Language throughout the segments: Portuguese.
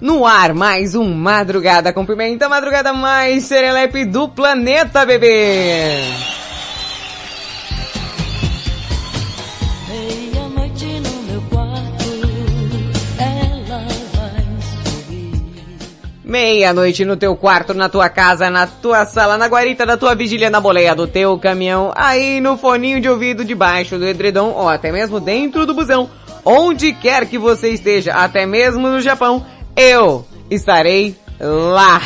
No ar, mais um Madrugada com Pimenta, madrugada mais serelepe do planeta, bebê! Meia-noite no meu quarto, ela vai subir. Meia-noite no teu quarto, na tua casa, na tua sala, na guarita da tua vigília, na boleia do teu caminhão, aí no foninho de ouvido debaixo do edredom ou até mesmo dentro do busão. Onde quer que você esteja, até mesmo no Japão, eu estarei lá.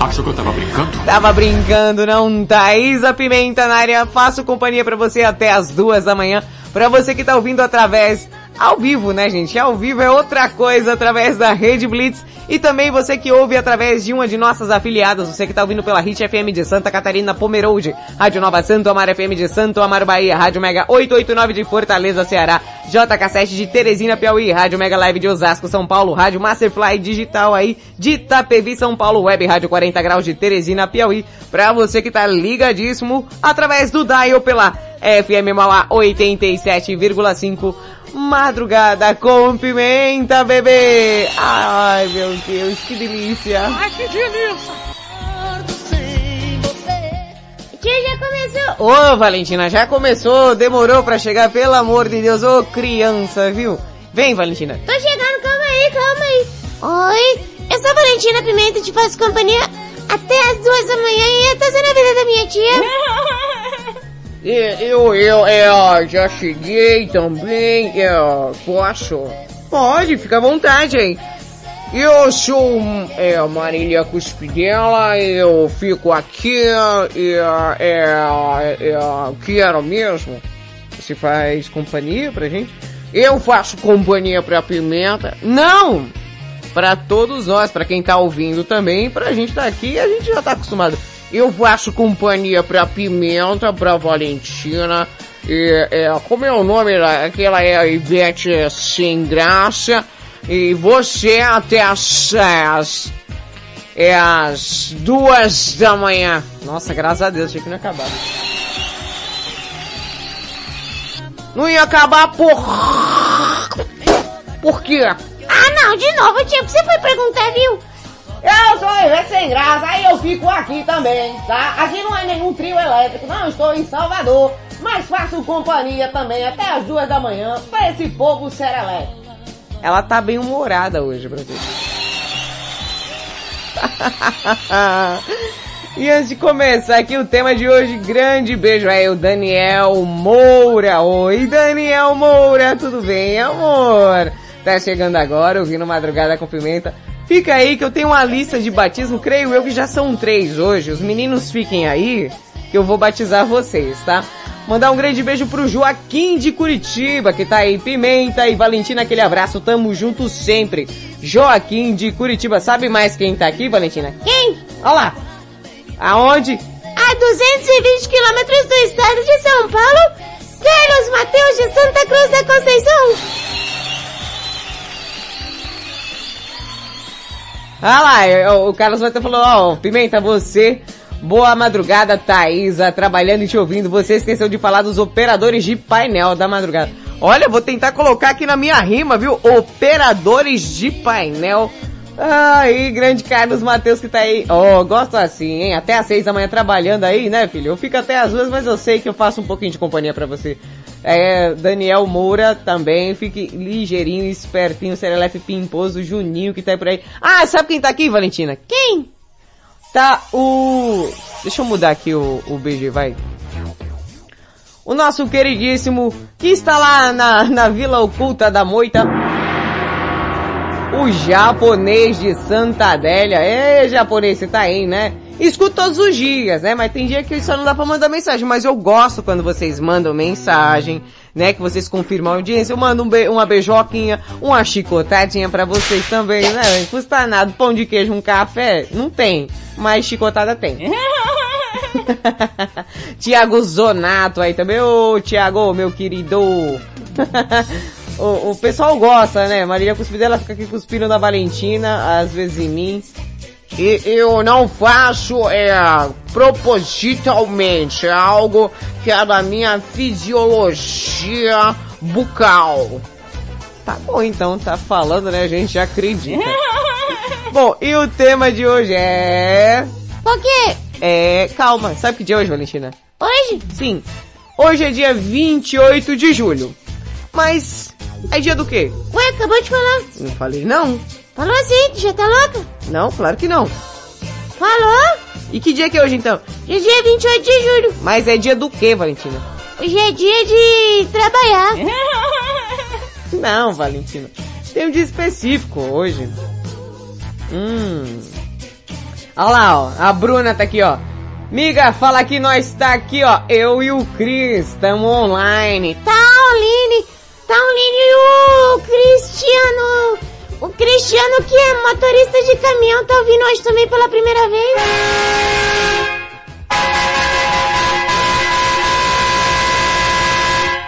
Achou que eu tava brincando? Tava brincando, não? Thaís a Pimenta na área. Faço companhia pra você até as duas da manhã. Pra você que tá ouvindo através ao vivo, né, gente? Ao vivo é outra coisa através da Rede Blitz. E também você que ouve através de uma de nossas afiliadas, você que tá ouvindo pela Hit FM de Santa Catarina, Pomerode, Rádio Nova Santo Amaro FM de Santo Amaro Bahia, Rádio Mega 889 de Fortaleza, Ceará, JK7 de Teresina, Piauí, Rádio Mega Live de Osasco, São Paulo, Rádio Masterfly Digital aí de Itapevi, São Paulo, Web Rádio 40 Graus de Teresina, Piauí, pra você que tá ligadíssimo através do dial pela FM Mauá 87,5 Madrugada com pimenta, bebê! Ai, meu Deus, que delícia! Ai, que delícia! Tia, já começou! Ô, Valentina, já começou, demorou pra chegar, pelo amor de Deus, ô criança, viu? Vem, Valentina. Tô chegando, calma aí, calma aí. Oi, eu sou a Valentina Pimenta, te faço companhia até as duas da manhã e eu tô sendo a vida da minha tia. Eu, eu, eu já cheguei também, eu posso? Pode, fica à vontade aí. Eu sou é, Marília Cuspidela, eu fico aqui e é, é, quero mesmo. Você faz companhia pra gente? Eu faço companhia pra Pimenta. Não! Pra todos nós, pra quem tá ouvindo também, pra gente tá aqui, a gente já tá acostumado. Eu faço companhia pra Pimenta, pra Valentina, e, é, como é o nome aquela é a Ivete Sem Graça, e você até as, as, é as duas da manhã. Nossa, graças a Deus, achei que não ia acabar. Não ia acabar por... Por quê? Ah, não, de novo, tia, você foi perguntar, viu? Eu sou Ivete Sem Graça, aí eu fico aqui também, tá? Aqui não é nenhum trio elétrico, não estou em Salvador, mas faço companhia também até as duas da manhã pra esse povo serelepe. Ela tá bem humorada hoje, você. E antes de começar aqui o tema de hoje, grande beijo aí, o Daniel Moura. Oi, Daniel Moura, tudo bem, amor? Tá chegando agora, ouvindo Madrugada com Pimenta. Fica aí que eu tenho uma lista de batismo, creio eu que já são três hoje. Os meninos fiquem aí, que eu vou batizar vocês, tá? Mandar um grande beijo pro Joaquim de Curitiba, que tá aí. Pimenta e Valentina, aquele abraço, tamo junto sempre. Joaquim de Curitiba, sabe mais quem tá aqui, Valentina? Quem? Olha lá. Aonde? A 220 quilômetros do estado de São Paulo, Carlos Mateus de Santa Cruz da Conceição. Ah lá, o Carlos vai falando, ó, Pimenta, você, boa madrugada, Thaisa, trabalhando e te ouvindo. Você esqueceu de falar dos operadores de painel da madrugada. Olha, vou tentar colocar aqui na minha rima, viu? Operadores de painel. Aí, grande Carlos Matheus que tá aí. Ó, gosto assim, hein? Até às seis da manhã trabalhando aí, né, filho? Eu fico até às duas, mas eu sei que eu faço um pouquinho de companhia pra você. É, Daniel Moura também, fique ligeirinho, espertinho, Serelefe Pimposo, Juninho que tá por aí. Ah, sabe quem tá aqui, Valentina? Quem? Tá, o... Deixa eu mudar aqui o, o BG, vai. O nosso queridíssimo, que está lá na, na Vila Oculta da Moita. O japonês de Santa Adélia. Ê, japonês, você tá aí, né? Escuto todos os dias, né? Mas tem dia que só não dá pra mandar mensagem. Mas eu gosto quando vocês mandam mensagem, né? Que vocês confirmam a audiência. Eu mando um be uma beijoquinha, uma chicotadinha pra vocês também, né? Não custa nada. Pão de queijo, um café? Não tem. Mas chicotada tem. Tiago Zonato aí também. Ô, Tiago, meu querido. o, o pessoal gosta, né? Maria Cuspidela fica aqui cuspindo na Valentina, às vezes em mim. E eu não faço é, propositalmente, é algo que é da minha fisiologia bucal. Tá bom então, tá falando, né? A gente já acredita. bom, e o tema de hoje é... Por quê? É... Calma, sabe que dia é hoje, Valentina? Hoje? Sim. Hoje é dia 28 de julho. Mas é dia do quê? Ué, acabou de falar. Não falei não. Falou assim, tu já tá louca? Não, claro que não. Falou? E que dia que é hoje então? Hoje é dia 28 de julho. Mas é dia do quê, Valentina? Hoje é dia de trabalhar. Não, Valentina. Tem um dia específico hoje. Hum. Olha lá, ó. A Bruna tá aqui, ó. Miga, fala que nós tá aqui, ó. Eu e o Cris, tamo online. Tá online. Tá online e o Cristiano... O Cristiano que é motorista de caminhão tá ouvindo hoje também pela primeira vez.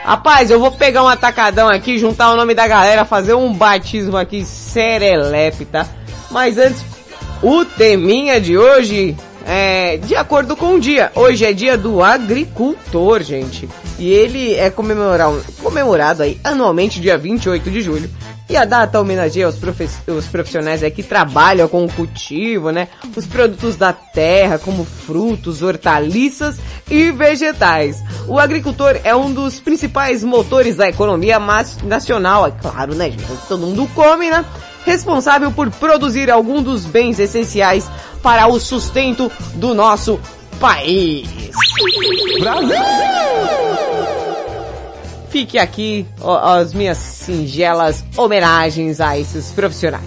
Rapaz, eu vou pegar um atacadão aqui, juntar o nome da galera, fazer um batismo aqui serelepe, tá? Mas antes, o teminha de hoje é de acordo com o dia. Hoje é dia do agricultor, gente. E ele é comemorado, comemorado aí anualmente dia 28 de julho. E a data homenageia os, os profissionais que trabalham com o cultivo, né? Os produtos da terra, como frutos, hortaliças e vegetais. O agricultor é um dos principais motores da economia nacional, é claro, né, gente? Todo mundo come, né? Responsável por produzir algum dos bens essenciais para o sustento do nosso país. Brasil! Fique aqui ó, as minhas singelas homenagens a esses profissionais.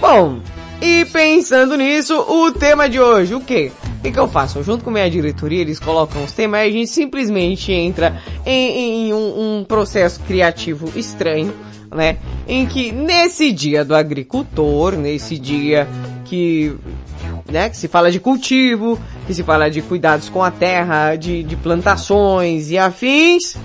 Bom, e pensando nisso, o tema de hoje, o quê? O que, que eu faço? Junto com minha diretoria, eles colocam os temas e a gente simplesmente entra em, em um, um processo criativo estranho, né? Em que nesse dia do agricultor, nesse dia que né? Que se fala de cultivo, que se fala de cuidados com a terra, de, de plantações e afins.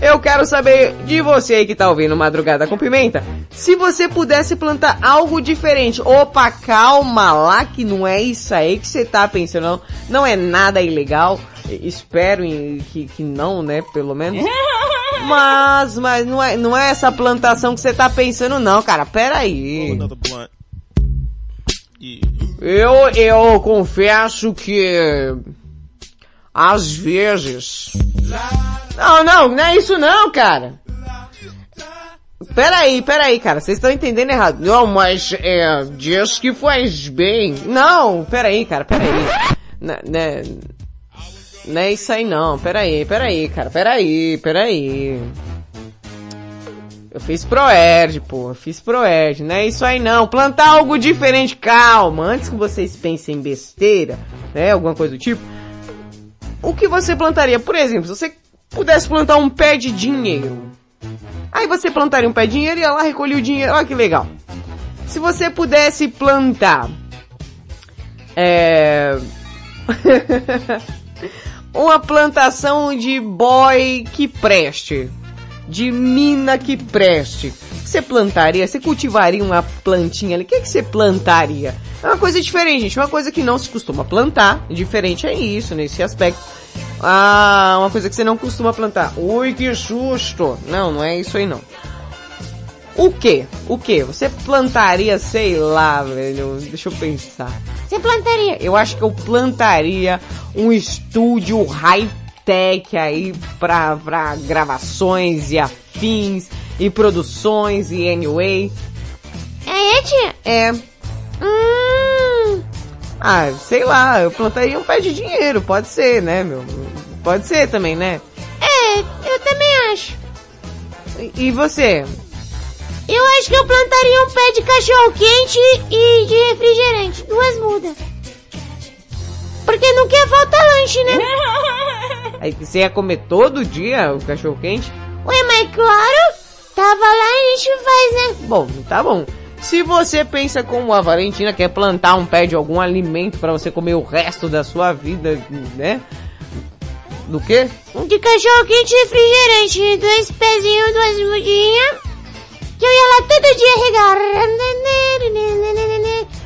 Eu quero saber de você aí que tá ouvindo Madrugada com Pimenta, se você pudesse plantar algo diferente. Opa, calma lá que não é isso aí que você tá pensando, não, não é nada ilegal. Espero que, que não, né, pelo menos. Mas, mas não é, não é essa plantação que você tá pensando não, cara. Pera aí. Eu, eu confesso que às vezes. Não, não, não é isso não, cara. Peraí, peraí, cara, vocês estão entendendo errado. Não, mas é, diz que faz bem. Não, peraí, cara, peraí. Não, né, não é isso aí não, peraí, peraí, cara, peraí, peraí. Eu fiz Proerd, pô. Eu fiz Proerd. Não é isso aí não. Plantar algo diferente. Calma. Antes que vocês pensem em besteira, né? Alguma coisa do tipo. O que você plantaria? Por exemplo, se você pudesse plantar um pé de dinheiro. Aí você plantaria um pé de dinheiro e ia lá recolher o dinheiro. Olha que legal. Se você pudesse plantar... É... uma plantação de boy que preste de mina que preste. Você plantaria? Você cultivaria uma plantinha ali? O que, que você plantaria? É uma coisa diferente, gente. Uma coisa que não se costuma plantar. Diferente é isso, nesse aspecto. Ah, uma coisa que você não costuma plantar. Ui, que susto! Não, não é isso aí não. O que? O que? Você plantaria, sei lá, velho. Deixa eu pensar. Você plantaria? Eu acho que eu plantaria um estúdio high tech aí pra, pra gravações e afins e produções e anyway. É, é chocolate? É. Hum. Ah, sei lá, eu plantaria um pé de dinheiro, pode ser, né, meu? Pode ser também, né? É, eu também acho. E, e você? Eu acho que eu plantaria um pé de cachorro quente e de refrigerante. Duas mudas. Porque não quer faltar lanche, né? Aí você ia comer todo dia o cachorro quente? Ué, mas claro, tava lá e a gente faz, né? Bom, tá bom. Se você pensa como a Valentina quer plantar um pé de algum alimento pra você comer o resto da sua vida, né? Do quê? De cachorro quente e refrigerante. Dois pezinhos, duas mudinhas. Que eu ia lá todo dia regar.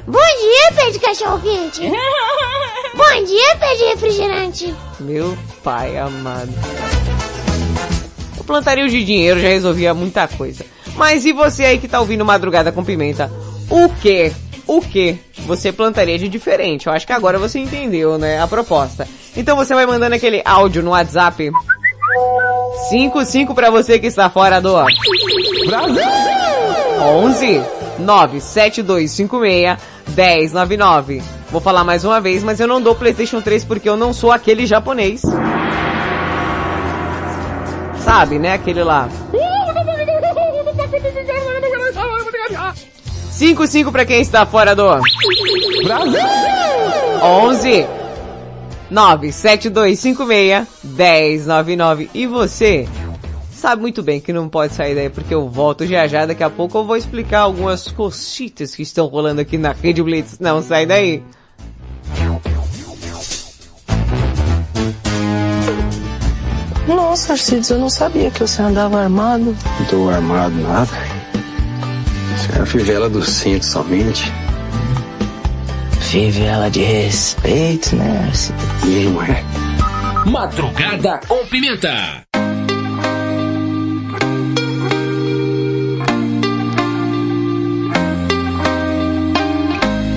Bom dia, pé de cachorro quente. Bom dia, pé de refrigerante. Meu pai amado. Eu plantaria o de dinheiro, já resolvia muita coisa. Mas e você aí que tá ouvindo Madrugada com Pimenta? O que? O que você plantaria de diferente? Eu acho que agora você entendeu, né? A proposta. Então você vai mandando aquele áudio no WhatsApp. 55 para você que está fora do Brasil. 11 97256 1099. Vou falar mais uma vez, mas eu não dou PlayStation 3 porque eu não sou aquele japonês. Sabe, né? Aquele lá. 55 para quem está fora do Brasil. 11 97256 1099. E você sabe muito bem que não pode sair daí porque eu volto já já. Daqui a pouco eu vou explicar algumas cositas que estão rolando aqui na Rede Blitz. Não sai daí. Nossa, Arcides, eu não sabia que você andava armado. Não tô armado nada. Isso é a fivela do cinto somente. Fivela de respeito, né, Arcides? Não é. Madrugada com Pimenta.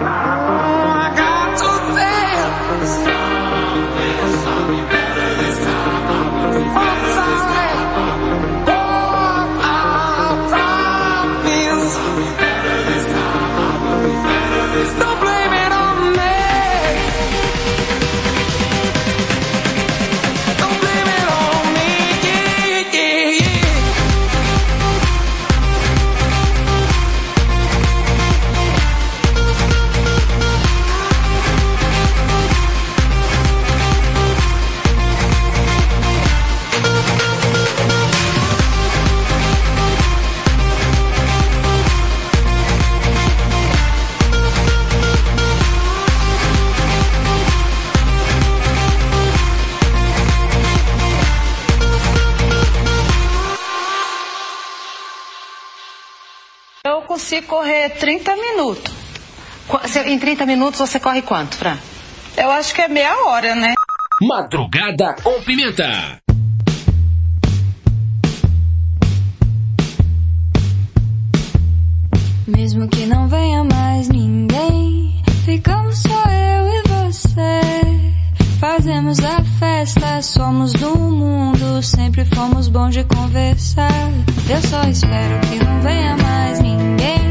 Oh, Em 30 minutos você corre quanto, Fran? Eu acho que é meia hora, né? Madrugada com Pimenta. Mesmo que não venha mais ninguém, ficamos só eu e você. Fazemos a festa, somos do mundo, sempre fomos bons de conversar. Eu só espero que não venha mais ninguém.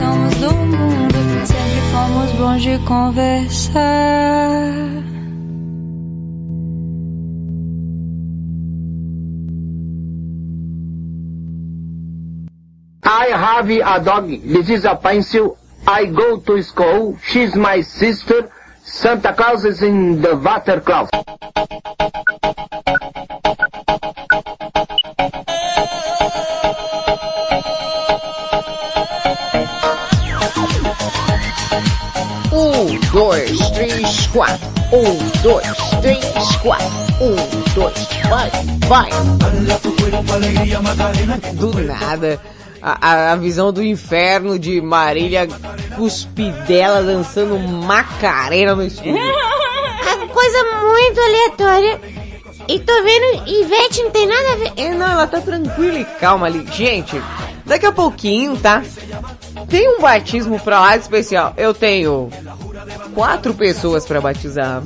Somos do mundo, sempre fomos bons de conversar. I have a dog. This is a pencil. I go to school. She's my sister. Santa Claus is in the water closet. Um, dois, três, quatro. Um, dois, três, quatro. Um, dois, vai, vai. Do nada. A, a- a visão do inferno de Marília Cuspidela dançando Macarena no estúdio. É coisa muito aleatória. E tô vendo Ivete não tem nada a ver. É, não, ela tá tranquila e calma ali. Gente, daqui a pouquinho, tá? Tem um batismo pra lá especial. Eu tenho quatro pessoas pra batizar.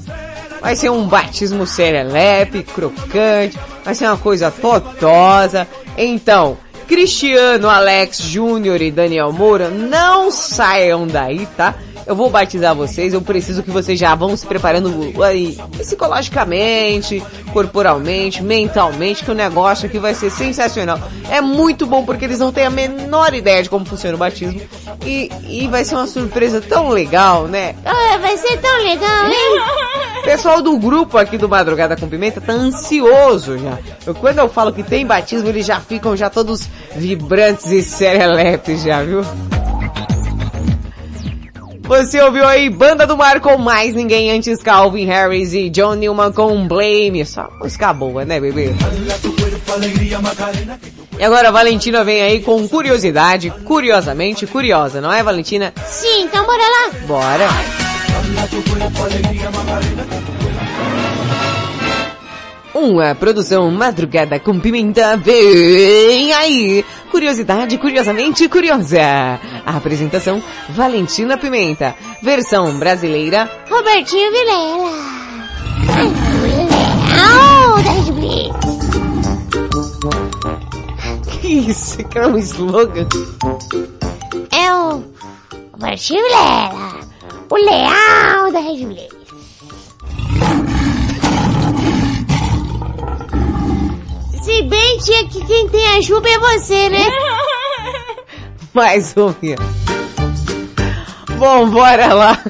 Vai ser um batismo serelepe, crocante. Vai ser uma coisa totosa. Então, Cristiano, Alex Júnior e Daniel Moura, não saiam daí, tá? Eu vou batizar vocês, eu preciso que vocês já vão se preparando aí, psicologicamente, corporalmente, mentalmente, que o negócio aqui vai ser sensacional. É muito bom porque eles não têm a menor ideia de como funciona o batismo. E, e vai ser uma surpresa tão legal, né? Ah, vai ser tão legal, hein? O pessoal do grupo aqui do Madrugada com Pimenta tá ansioso já. Eu, quando eu falo que tem batismo, eles já ficam já todos vibrantes e serelepes já, viu? Você ouviu aí Banda do Mar com mais ninguém antes Calvin Harris e John Newman com Blame. Só música boa, né, bebê? E agora a Valentina vem aí com curiosidade, curiosamente curiosa, não é, Valentina? Sim, então bora lá. Bora! Uma produção madrugada com pimenta vem aí curiosidade curiosamente curiosa. A apresentação Valentina Pimenta. Versão brasileira Robertinho Vilela. Que isso? Que é um slogan? É o Robertinho Vilela. O leal da Rede Blitz. Se bem, tia, que quem tem a Juba é você, né? Mais menos. Bom, bora lá.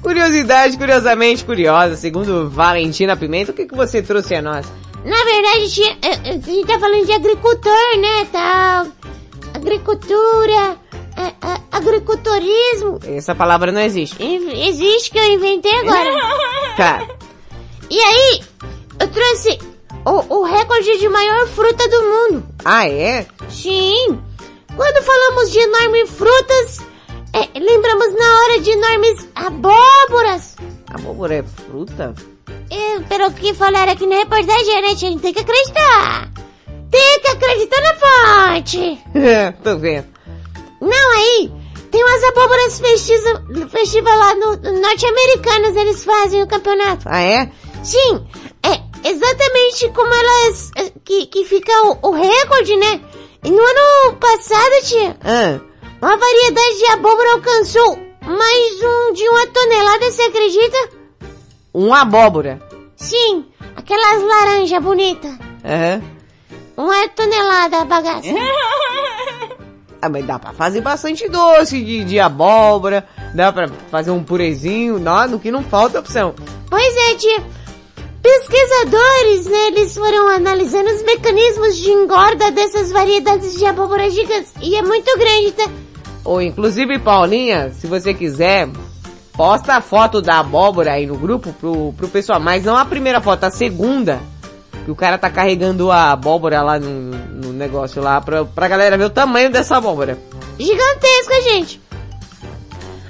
Curiosidade, curiosamente curiosa, segundo Valentina Pimenta, o que, que você trouxe a nós? Na verdade, tia, eh, eh, a gente tá falando de agricultor, né, tal. Agricultura, eh, eh, agricultorismo. Essa palavra não existe. Existe que eu inventei agora. Tá. E aí, eu trouxe o, o recorde de maior fruta do mundo. Ah, é? Sim. Quando falamos de enormes frutas, é, lembramos na hora de enormes abóboras. Abóbora é fruta? É, pelo que falaram aqui na reportagem, né? A gente tem que acreditar. Tem que acreditar na fonte. Tô vendo. Não, aí, tem umas abóboras festivas, lá no, no norte-americanas, eles fazem o campeonato. Ah, é? Sim, é exatamente como elas, que, que fica o, o recorde, né? E no ano passado, tia, Ah, uma variedade de abóbora alcançou mais um de uma tonelada, você acredita? uma abóbora. Sim, aquelas laranjas bonitas. Aham. Uma tonelada a bagaça. Ah, mas dá pra fazer bastante doce de, de abóbora, dá pra fazer um purezinho, não, no que não falta opção. Pois é, tia. Pesquisadores, né, eles foram analisando os mecanismos de engorda dessas variedades de abóbora gigantes. E é muito grande, tá? Ou inclusive, Paulinha, se você quiser, posta a foto da abóbora aí no grupo pro, pro pessoal, mas não a primeira foto, a segunda. Que o cara tá carregando a abóbora lá no, no negócio lá pra, pra galera ver o tamanho dessa abóbora. Gigantesca, gente.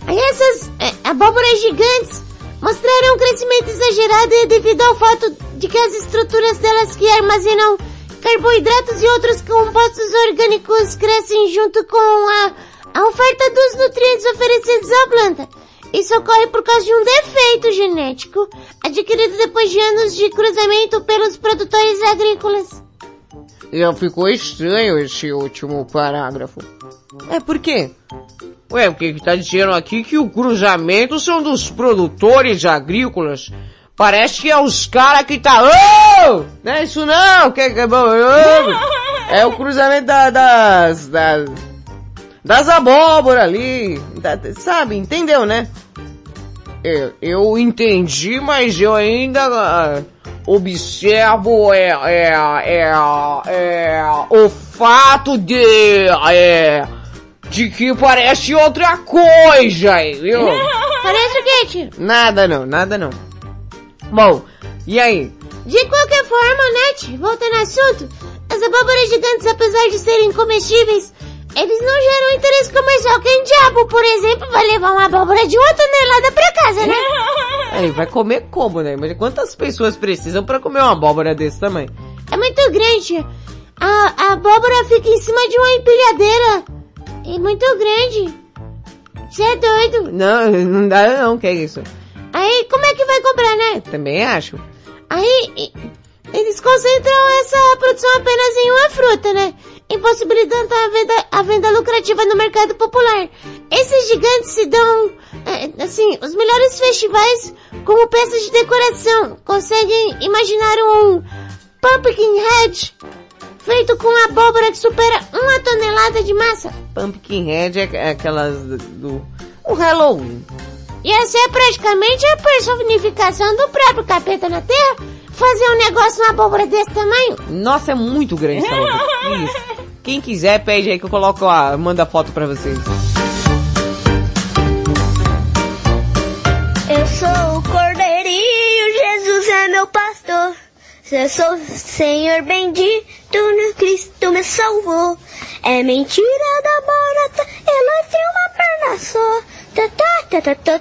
Aí essas é, abóboras gigantes mostraram um crescimento exagerado e devido ao fato de que as estruturas delas que armazenam carboidratos e outros compostos orgânicos crescem junto com a, a oferta dos nutrientes oferecidos à planta. Isso ocorre por causa de um defeito genético adquirido depois de anos de cruzamento pelos produtores agrícolas. Já ficou estranho esse último parágrafo. É por quê? Ué, o que que tá dizendo aqui que o cruzamento são dos produtores agrícolas. Parece que é os caras que tá... Oh! Não é isso não! Que, que, oh! É o cruzamento da- das... das... Das abóboras ali. Da- sabe, entendeu, né? Eu, eu entendi, mas eu ainda ah, observo é, é, é, é, o fato de é, de que parece outra coisa, viu? Parece o quê, tio? Nada não, nada não. Bom, e aí? De qualquer forma, né, tio? Voltando ao assunto, as abóboras gigantes, apesar de serem comestíveis, eles não geram interesse comercial. Quem diabo, por exemplo, vai levar uma abóbora de uma tonelada pra casa, né? Aí, vai comer como, né? Mas quantas pessoas precisam pra comer uma abóbora desse tamanho? É muito grande. A, a abóbora fica em cima de uma empilhadeira. É muito grande. Você é doido. Não, não dá não, que é isso? Aí, como é que vai comprar, né? Também acho. Aí, eles concentram essa produção apenas em uma fruta, né? Impossibilitando a venda, a venda lucrativa no mercado popular. Esses gigantes se dão, é, assim, os melhores festivais como peças de decoração. Conseguem imaginar um pumpkin head feito com abóbora que supera uma tonelada de massa. Pumpkinhead é é aquelas do... o Halloween. E essa é praticamente a personificação do próprio capeta na Terra. Fazer um negócio numa abóbora desse tamanho. Nossa, é muito grande essa obra. Isso. Quem quiser, pede aí que eu coloco a... Manda foto pra vocês. Eu sou o cordeirinho, Jesus é meu pastor. Eu sou o Senhor bendito, no Cristo me salvou. É mentira da barata, ela tem uma perna só. Tá, tá, tá,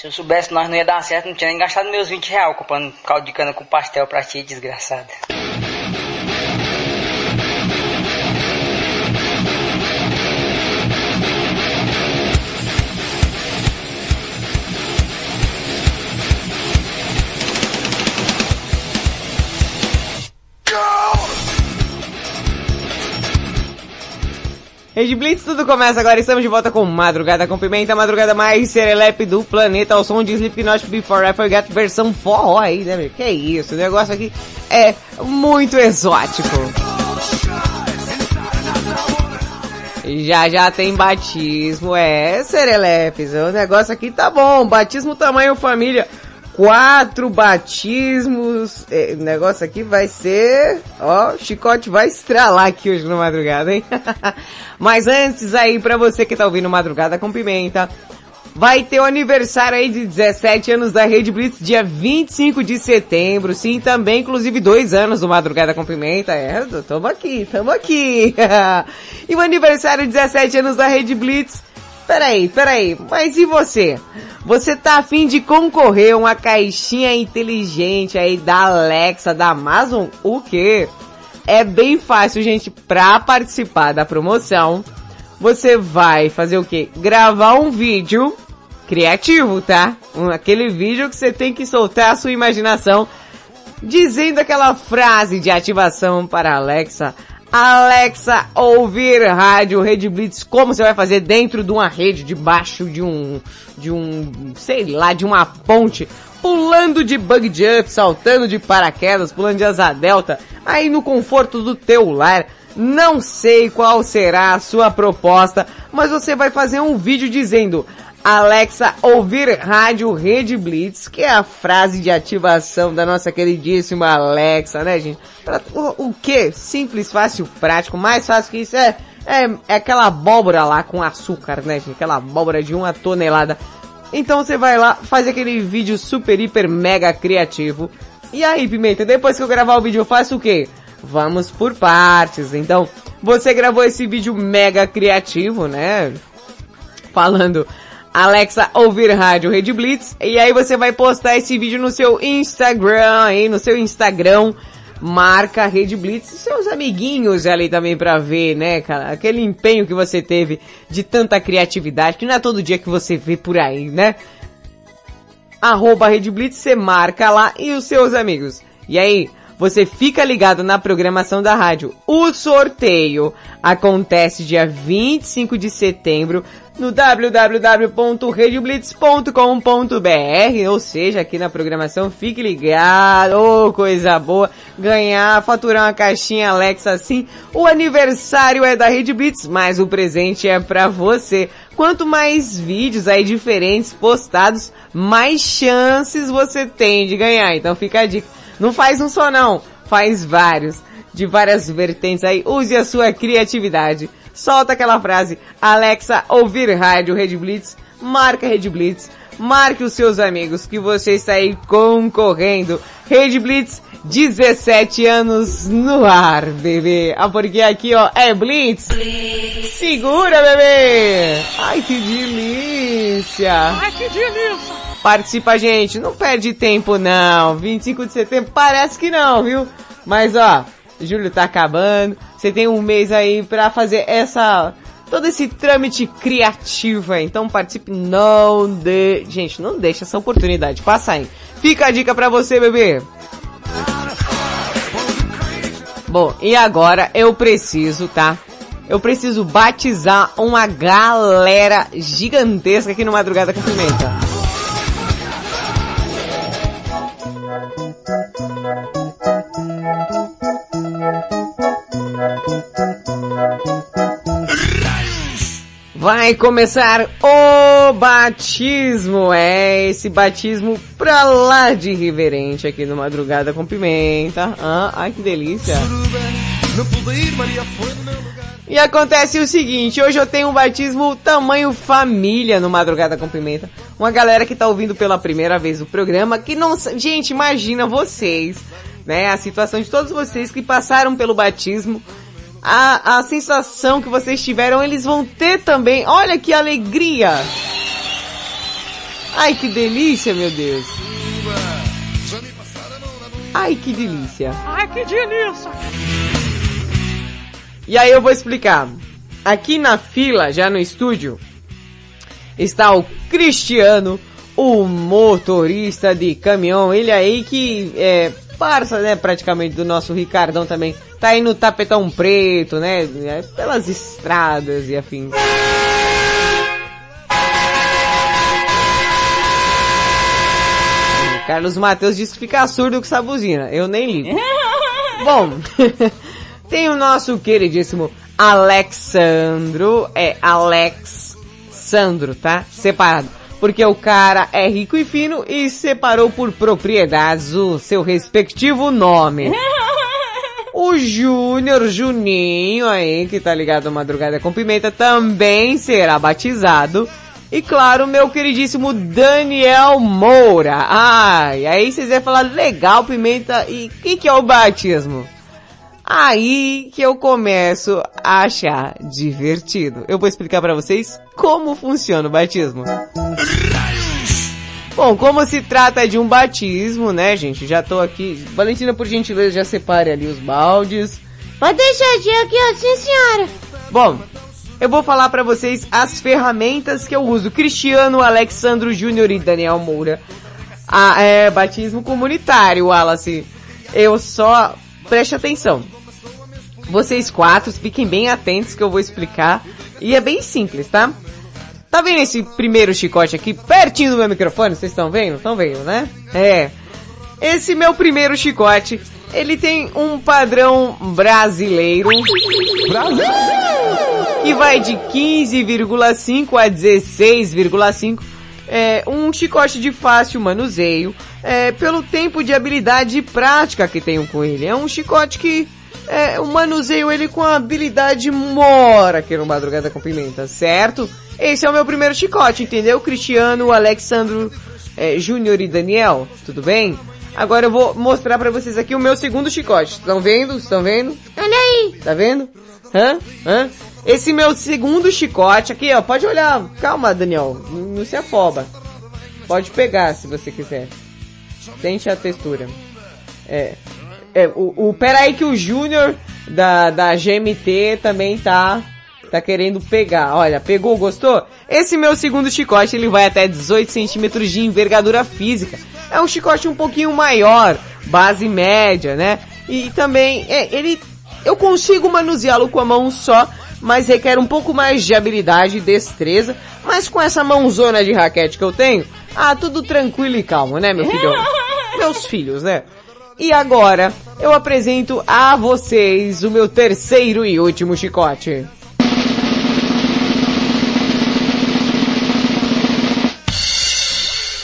Se eu soubesse nós não ia dar certo, não tinha nem gastado meus 20 reais comprando caldo de cana com pastel pra ti, desgraçada. Rede Blitz, tudo começa agora. Estamos de volta com Madrugada com Pimenta, madrugada mais serelepe do planeta, ao som de Slipknot Before I Forget, versão forró aí, né, meu? Que isso, o negócio aqui é muito exótico. Já já tem batismo, é, serelepes, o negócio aqui tá bom, batismo tamanho família quatro batismos. É, o negócio aqui vai ser. Ó, o chicote vai estralar aqui hoje na madrugada, hein? Mas antes aí, pra você que tá ouvindo Madrugada com Pimenta, vai ter o aniversário aí de 17 anos da Rede Blitz, dia 25 de setembro. Sim, também, inclusive, dois anos do Madrugada com Pimenta. É, tamo aqui, tamo aqui. e o aniversário de 17 anos da Rede Blitz Peraí, peraí, mas e você? Você tá afim de concorrer a uma caixinha inteligente aí da Alexa, da Amazon? O quê? É bem fácil, gente, pra participar da promoção. Você vai fazer o quê? Gravar um vídeo criativo, tá? Um, aquele vídeo que você tem que soltar a sua imaginação dizendo aquela frase de ativação para Alexa Alexa, ouvir rádio Rede Blitz, como você vai fazer dentro de uma rede, debaixo de um, de um, sei lá, de uma ponte, pulando de bug jump, saltando de paraquedas, pulando de asa delta, aí no conforto do teu lar. Não sei qual será a sua proposta, mas você vai fazer um vídeo dizendo Alexa, ouvir rádio Rede Blitz, que é a frase de ativação da nossa queridíssima Alexa, né, gente? O, o que? Simples, fácil, prático, mais fácil que isso é, é, é aquela abóbora lá com açúcar, né, gente? Aquela abóbora de uma tonelada. Então você vai lá, faz aquele vídeo super, hiper, mega criativo. E aí, Pimenta, depois que eu gravar o vídeo eu faço o quê? Vamos por partes. Então, você gravou esse vídeo mega criativo, né? Falando Alexa ouvir rádio Rede Blitz. E aí você vai postar esse vídeo no seu Instagram, aí no seu Instagram, marca Rede Blitz e seus amiguinhos ali também pra ver, né, cara? Aquele empenho que você teve de tanta criatividade, que não é todo dia que você vê por aí, né? Arroba Rede Blitz, você marca lá e os seus amigos. E aí, você fica ligado na programação da rádio. O sorteio acontece dia 25 de setembro no www.redblitz.com.br, ou seja, aqui na programação, fique ligado, oh, coisa boa, ganhar, faturar uma caixinha Alexa assim, o aniversário é da Rede Blitz, mas o presente é pra você. Quanto mais vídeos aí diferentes postados, mais chances você tem de ganhar, então fica a dica. Não faz um só não, faz vários, de várias vertentes aí, use a sua criatividade solta aquela frase, Alexa, ouvir rádio Red Blitz, marca Red Blitz, marque os seus amigos que você está aí concorrendo. Red Blitz, 17 anos no ar, bebê. Ah, porque aqui, ó, é Blitz. Blitz. Segura, bebê. Ai, que delícia. Ai, que delícia. Participa, gente. Não perde tempo, não. 25 de setembro, parece que não, viu? Mas, ó, julho tá acabando. Você tem um mês aí para fazer essa todo esse trâmite criativo aí. Então participe, não de, gente, não deixa essa oportunidade passar, hein? Fica a dica para você, bebê. Bom, e agora eu preciso, tá? Eu preciso batizar uma galera gigantesca aqui no Madrugada com Pimenta. Vai começar o batismo, é esse batismo pra lá de irreverente aqui no Madrugada com Pimenta. Ah, ai que delícia. E acontece o seguinte, hoje eu tenho um batismo tamanho família no Madrugada com Pimenta. Uma galera que tá ouvindo pela primeira vez o programa, que não... Gente, imagina vocês, né? A situação de todos vocês que passaram pelo batismo a, a sensação que vocês tiveram, eles vão ter também. Olha que alegria! Ai, que delícia, meu Deus! Ai, que delícia! Ai, que delícia! E aí eu vou explicar. Aqui na fila, já no estúdio, está o Cristiano, o motorista de caminhão. Ele aí que é, parça, né, praticamente do nosso Ricardão também. Tá aí no tapetão preto, né, é, pelas estradas e afins. Carlos Matheus disse que fica surdo com essa buzina. Eu nem ligo. Bom, tem o nosso queridíssimo Alexandro. É Alex Sandro, tá? Separado. Porque o cara é rico e fino e separou por propriedades o seu respectivo nome. O Júnior Juninho aí, que tá ligado à Madrugada com Pimenta, também será batizado. E claro, meu queridíssimo Daniel Moura. Ai, aí vocês vão falar, legal, Pimenta, e o que, que é o batismo? Aí que eu começo a achar divertido. Eu vou explicar para vocês como funciona o batismo. Bom, como se trata de um batismo, né, gente? Já tô aqui. Valentina, por gentileza, já separe ali os baldes. Pode deixar de aqui, ó, sim senhora. Bom, eu vou falar para vocês as ferramentas que eu uso. Cristiano, Alexandro Júnior e Daniel Moura. Ah, é, batismo comunitário, Wallace. Eu só... Preste atenção. Vocês quatro, fiquem bem atentos que eu vou explicar. E é bem simples, tá? Tá vendo esse primeiro chicote aqui, pertinho do meu microfone? Vocês estão vendo? Estão vendo, né? É. Esse meu primeiro chicote, ele tem um padrão brasileiro. Brasil! Que vai de 15,5 a 16,5. É um chicote de fácil manuseio, é, pelo tempo de habilidade e prática que tenho com ele. É um chicote que é, o manuseio ele com a habilidade mora aqui no Madrugada com Pimenta, certo? Esse é o meu primeiro chicote, entendeu? Cristiano, Alexandro é, Júnior e Daniel, tudo bem? Agora eu vou mostrar pra vocês aqui o meu segundo chicote. Estão vendo? Estão vendo? Olha aí! Tá vendo? Hã? Hã? Esse meu segundo chicote aqui, ó. Pode olhar. Calma, Daniel. Não, não se afoba. Pode pegar se você quiser. Sente a textura. É. É, o, o pera aí que o Júnior da, da GMT também tá tá querendo pegar. Olha, pegou, gostou? Esse meu segundo chicote, ele vai até 18 centímetros de envergadura física. É um chicote um pouquinho maior, base média, né? E também, é, ele, eu consigo manuseá-lo com a mão só, mas requer um pouco mais de habilidade e destreza. Mas com essa mãozona de raquete que eu tenho, ah, tudo tranquilo e calmo, né, meu filho? Meus filhos, né? E agora, eu apresento a vocês o meu terceiro e último chicote.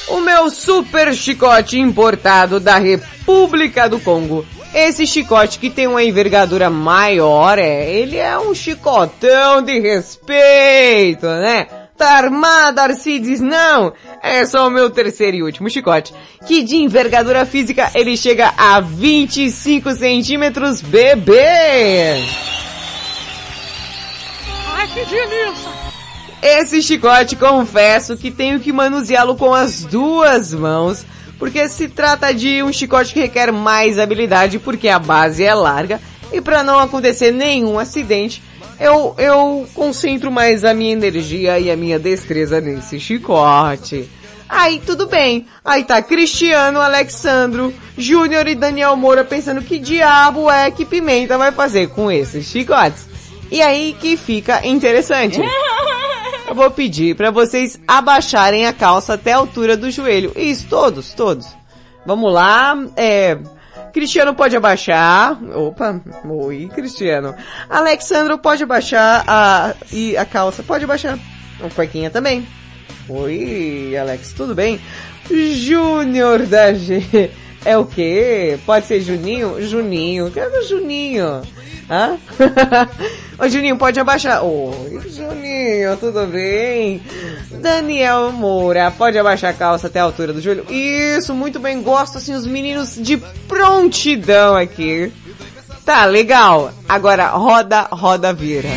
O meu super chicote importado da República do Congo. Esse chicote que tem uma envergadura maior, é, ele é um chicotão de respeito, né? Tá armado, Arcides? Não! É só o meu terceiro e último chicote, que de envergadura física ele chega a 25 centímetros, bebê! Ai, que delícia! Esse chicote, confesso que tenho que manuseá-lo com as duas mãos, porque se trata de um chicote que requer mais habilidade, porque a base é larga, e para não acontecer nenhum acidente, eu, eu concentro mais a minha energia e a minha destreza nesse chicote. Aí tudo bem. Aí tá Cristiano, Alexandro, Júnior e Daniel Moura pensando que diabo é que Pimenta vai fazer com esses chicotes. E aí que fica interessante. Eu vou pedir para vocês abaixarem a calça até a altura do joelho. Isso, todos, todos. Vamos lá, é... Cristiano pode abaixar. Opa, oi, Cristiano. Alexandro pode abaixar a, e a calça. Pode abaixar. O cuequinha também. Oi, Alex, tudo bem? Júnior da G. É o quê? Pode ser Juninho? Juninho. Quero Juninho. Hã? Ô Juninho, pode abaixar. Oi, Juninho, tudo bem? Daniel Moura, pode abaixar a calça até a altura do joelho? Isso, muito bem, gosto assim, os meninos de prontidão aqui. Tá, legal. Agora, roda, roda, vira.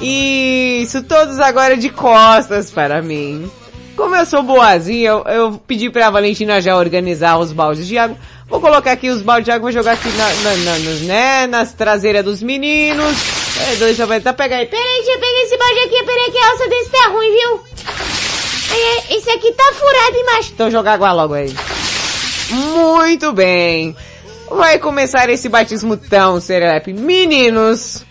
Isso, todos agora de costas para mim. Como eu sou boazinha, eu, eu pedi pra Valentina já organizar os baldes de água. Vou colocar aqui os baldes de água, vou jogar aqui na, na, na, nos, né, nas traseiras dos meninos. É, dois, vai tá, pega aí. Peraí, deixa eu pegar esse balde aqui, peraí que a alça desse tá ruim, viu? Ai, esse aqui tá furado embaixo. Então joga água logo aí. Muito bem. Vai começar esse batismo tão serelepe. Meninos,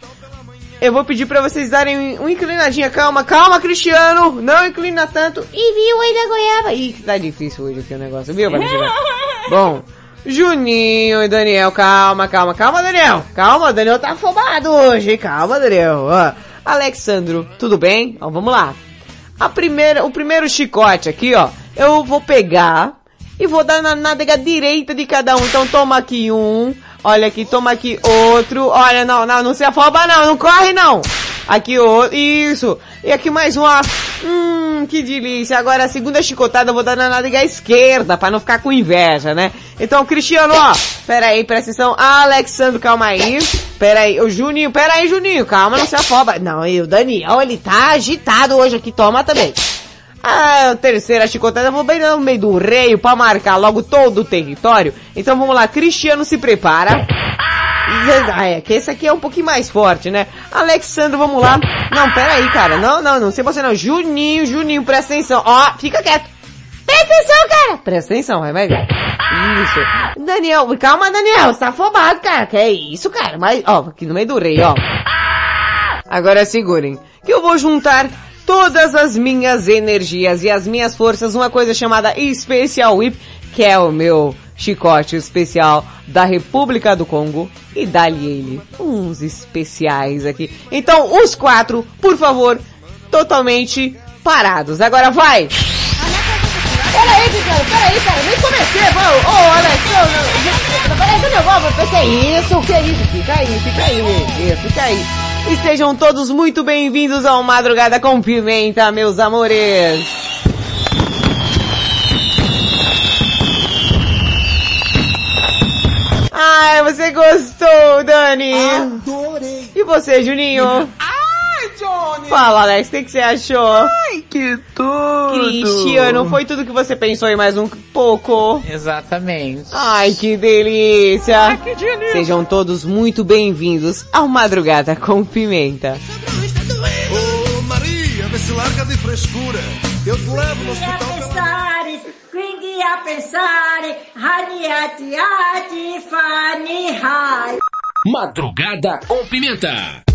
eu vou pedir pra vocês darem uma inclinadinha. Calma, calma, Cristiano. Não inclina tanto. E viu aí da goiaba. Ih, tá difícil hoje aqui o negócio, viu, Valentina? Bom, Juninho e Daniel, calma, calma, calma, Daniel. Calma, Daniel tá afobado hoje? Calma, Daniel. Ó, Alexandro, tudo bem? Ó, vamos lá. A primeira, o primeiro chicote aqui, ó, eu vou pegar e vou dar na nádega direita de cada um. Então toma aqui um, olha aqui, toma aqui outro. Olha, não, não, não se afoba não, não corre não. Aqui outro, isso. E aqui mais uma. Hum, que delícia. Agora a segunda chicotada eu vou dar na nádega esquerda, pra não ficar com inveja, né? Então, Cristiano, ó, pera aí, presta atenção. Alexandro, calma aí. Pera aí, o Juninho, pera aí, Juninho, calma, não se afoba. Não, e o Daniel, ele tá agitado hoje aqui, toma também. A terceira chicotada vou bem no meio do reio pra marcar logo todo o território. Então vamos lá, Cristiano se prepara. Ah, é, que esse aqui é um pouquinho mais forte, né? Alexandro, vamos lá. Não, pera aí, cara. Não, não, não sei você não. Juninho, Juninho, presta atenção. Ó, fica quieto. Presta atenção, cara. Presta atenção, vai, vai. Isso. Daniel, calma, Daniel. Você tá afobado, cara. Que é isso, cara. Mas, ó, aqui no meio do rei, ó. Agora segurem. Que eu vou juntar todas as minhas energias e as minhas forças uma coisa chamada Special Whip, que é o meu chicote especial da República do Congo e dá-lhe ele uns especiais aqui. Então, os quatro, por favor, totalmente parados. Agora vai! Peraí, Cristiano, peraí, cara. Nem comecei, vamos. Ô, oh, Alex. Peraí, Daniel, vamos. Que é isso? Que é isso? Fica aí, fica aí. Isso, fica aí. E sejam todos muito bem-vindos ao Madrugada com Pimenta, meus amores. Ai, você gostou, Dani? Adorei. E você, Juninho? Ai, Johnny. Fala, Alex, o que, que você achou? Ai, que tudo. Cristiano, foi tudo que você pensou e mais um pouco? Exatamente. Ai, que delícia. Ai, que delícia. Sejam todos muito bem-vindos ao Madrugada com Pimenta. Ô, Maria, vê se larga de frescura. Eu te levo no hospital pela... pensare, quindi a pensare, ati ati fani hai. Madrugada com Pimenta.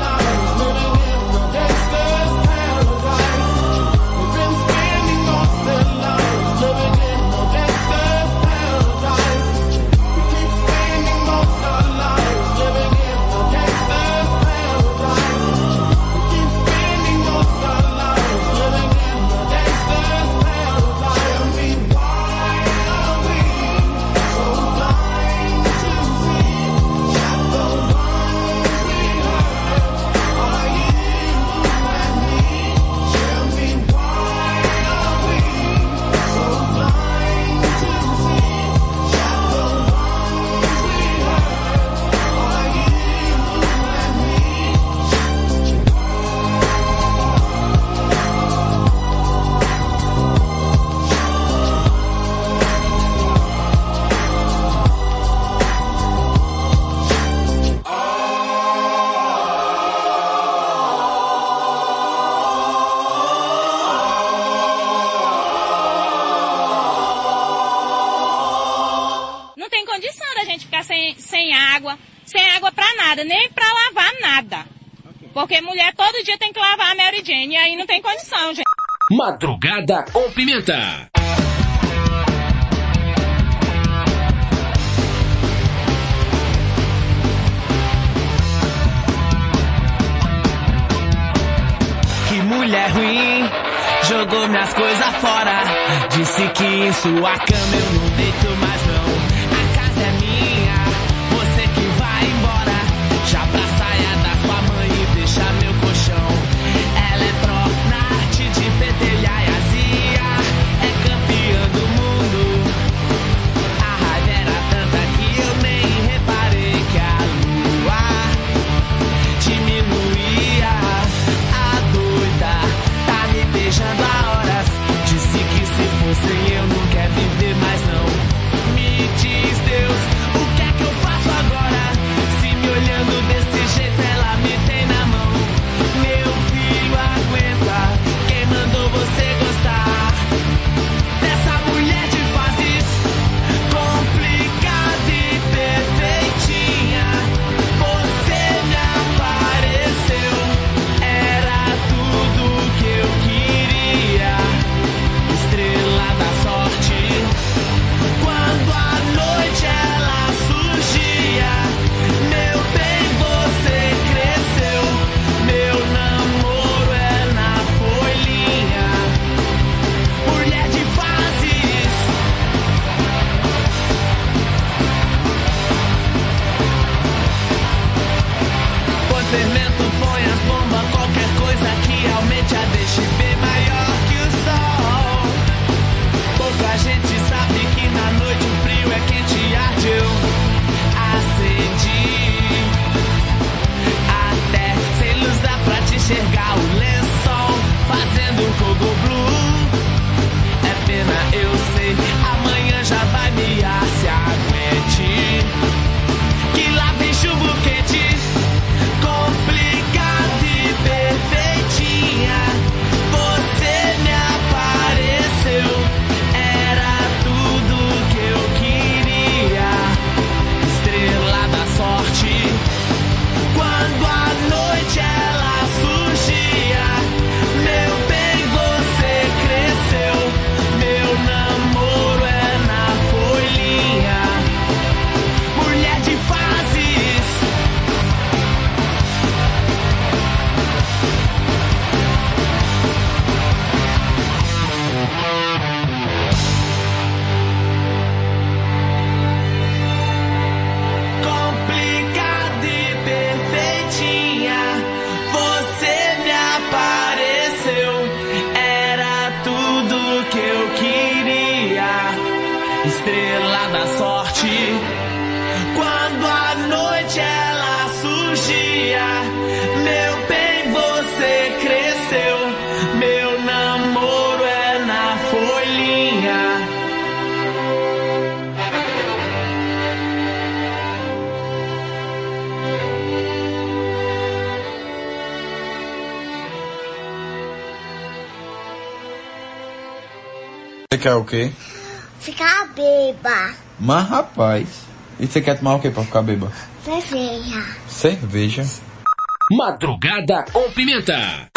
Madrugada com Pimenta. Que mulher ruim, jogou minhas coisas fora. Disse que em sua cama eu não noite ela surgia. Meu bem, você cresceu. Meu namoro é na folhinha. Você quer o quê? Ficar beba. Mas rapaz e você quer tomar o quê pra ficar beba? Cerveja. Cerveja. Madrugada com Pimenta.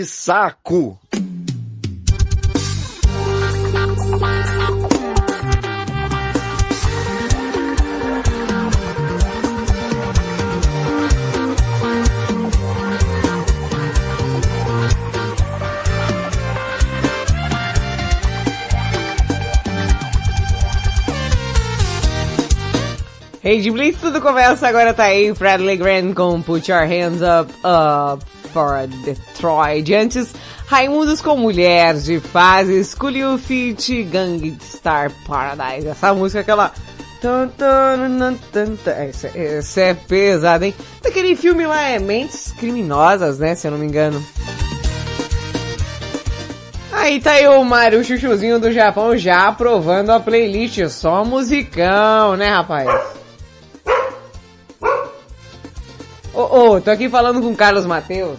Que saco. Rede Blitz, tudo começa agora, tá aí. Bradley Grant com Put Your Hands Up, Up for Detroit. Antes, Raimundos com Mulher de Fases, Coolio Fit, Gangstar Paradise. Essa música, aquela... Tan. Essa, essa é pesada, hein? Daquele filme lá, é Mentes Criminosas, né? Se eu não me engano. Aí tá aí o Mário Chuchuzinho do Japão já aprovando a playlist. Só musicão, né, rapaz? Ô, tô aqui falando com o Carlos Matheus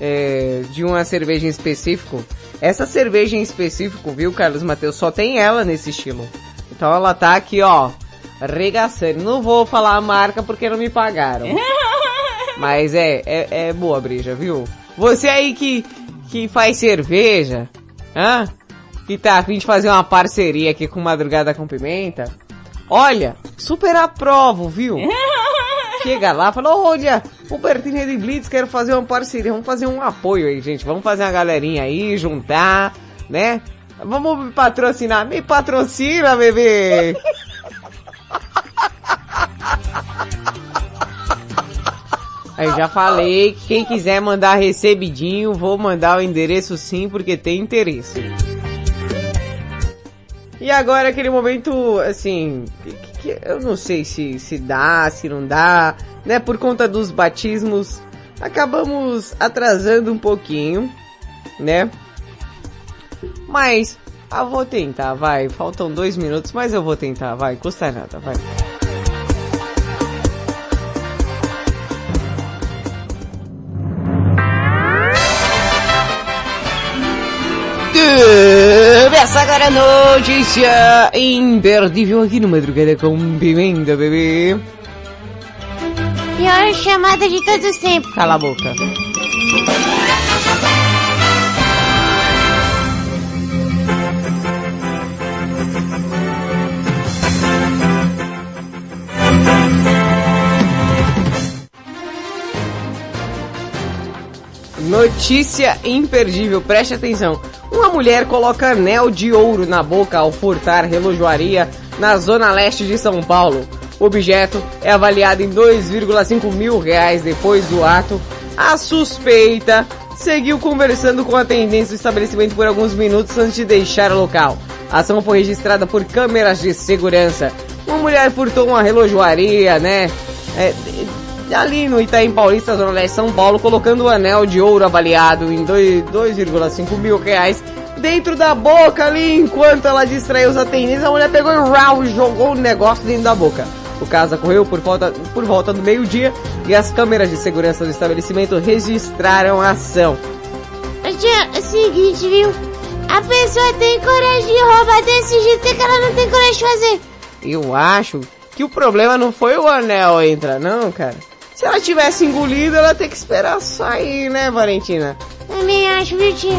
é, de uma cerveja em específico. Essa cerveja em específico, viu, Carlos Matheus, só tem ela nesse estilo. Então ela tá aqui, ó, regaçando. Não vou falar a marca porque não me pagaram. Mas é, é, é boa a breja, viu? Você aí que, que faz cerveja, hã? Que tá a fim de fazer uma parceria aqui com Madrugada com Pimenta. Olha, super aprovo, viu? Chega lá, fala, olha, o Bertinho de Blitz quer fazer uma parceria, vamos fazer um apoio aí, gente. Vamos fazer uma galerinha aí, juntar, né? Vamos me patrocinar. Me patrocina, bebê! Aí já falei que quem quiser mandar recebidinho, vou mandar o endereço sim, porque tem interesse. E agora aquele momento, assim, que, eu não sei se, se dá, se não dá, né? Por conta dos batismos, acabamos atrasando um pouquinho, né? Mas, ah, vou tentar, vai. Faltam dois minutos, mas eu vou tentar, vai. Custa nada, vai. Começa agora a notícia imperdível aqui no Madrugada com Pimenta, bebê. Pior chamada de todos os tempos. Cala a boca. Notícia imperdível, preste atenção. Uma mulher coloca anel de ouro na boca ao furtar relojoaria na zona leste de São Paulo. O objeto é avaliado em 2,5 mil reais depois do ato. A suspeita seguiu conversando com a atendente do estabelecimento por alguns minutos antes de deixar o local. A ação foi registrada por câmeras de segurança. Uma mulher furtou uma relojoaria, né? É, ali no Itaim Paulista, Zona Leste São Paulo, colocando o anel de ouro avaliado em 2,5 mil reais dentro da boca ali, enquanto ela distraiu os atendentes, a mulher pegou e rau, jogou o negócio dentro da boca. O caso ocorreu por volta, por volta do meio-dia e as câmeras de segurança do estabelecimento registraram a ação. Tia, é o seguinte, viu? A pessoa tem coragem de roubar desse jeito que ela não tem coragem de fazer. Eu acho que o problema não foi o anel entrar, não, cara. Se ela tivesse engolido, ela tem que esperar sair, né, Valentina? Também acho, tia?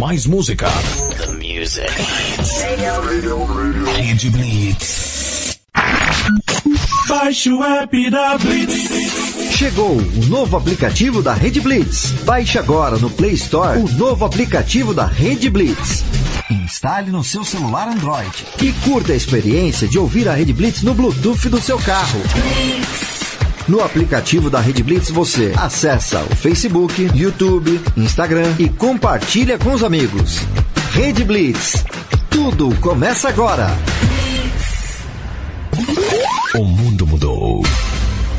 Mais música. The music. Rede Blitz. Baixe o app da Blitz. Chegou o novo aplicativo da Rede Blitz. Baixe agora no Play Store o novo aplicativo da Rede Blitz. Instale no seu celular Android e curta a experiência de ouvir a Rede Blitz no Bluetooth do seu carro. No aplicativo da Rede Blitz você acessa o Facebook, YouTube, Instagram e compartilha com os amigos. Rede Blitz. Tudo começa agora. O mundo mudou.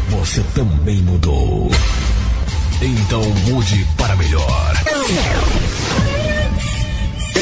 Você também mudou. Então mude para melhor.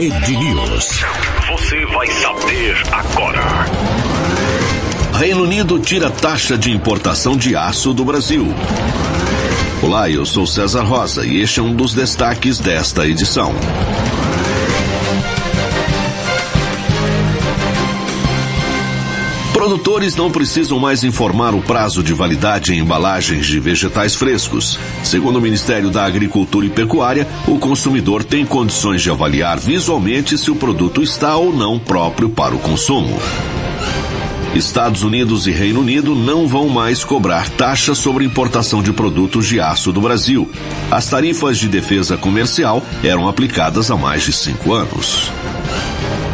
Rede News. Você vai saber agora. Reino Unido tira taxa de importação de aço do Brasil. Olá, eu sou César Rosa e este é um dos destaques desta edição. Produtores não precisam mais informar o prazo de validade em embalagens de vegetais frescos. Segundo o Ministério da Agricultura e Pecuária, o consumidor tem condições de avaliar visualmente se o produto está ou não próprio para o consumo. Estados Unidos e Reino Unido não vão mais cobrar taxa sobre importação de produtos de aço do Brasil. As tarifas de defesa comercial eram aplicadas há mais de cinco anos.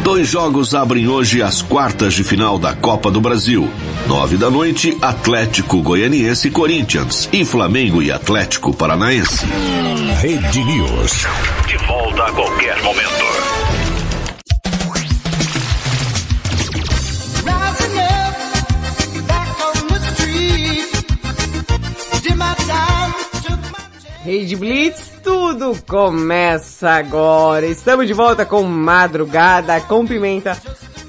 Dois jogos abrem hoje as quartas de final da Copa do Brasil. Nove da noite, Atlético Goianiense e Corinthians. E Flamengo e Atlético Paranaense. Rede News. De volta a qualquer momento. Rede Blitz, tudo começa agora. Estamos de volta com Madrugada com Pimenta.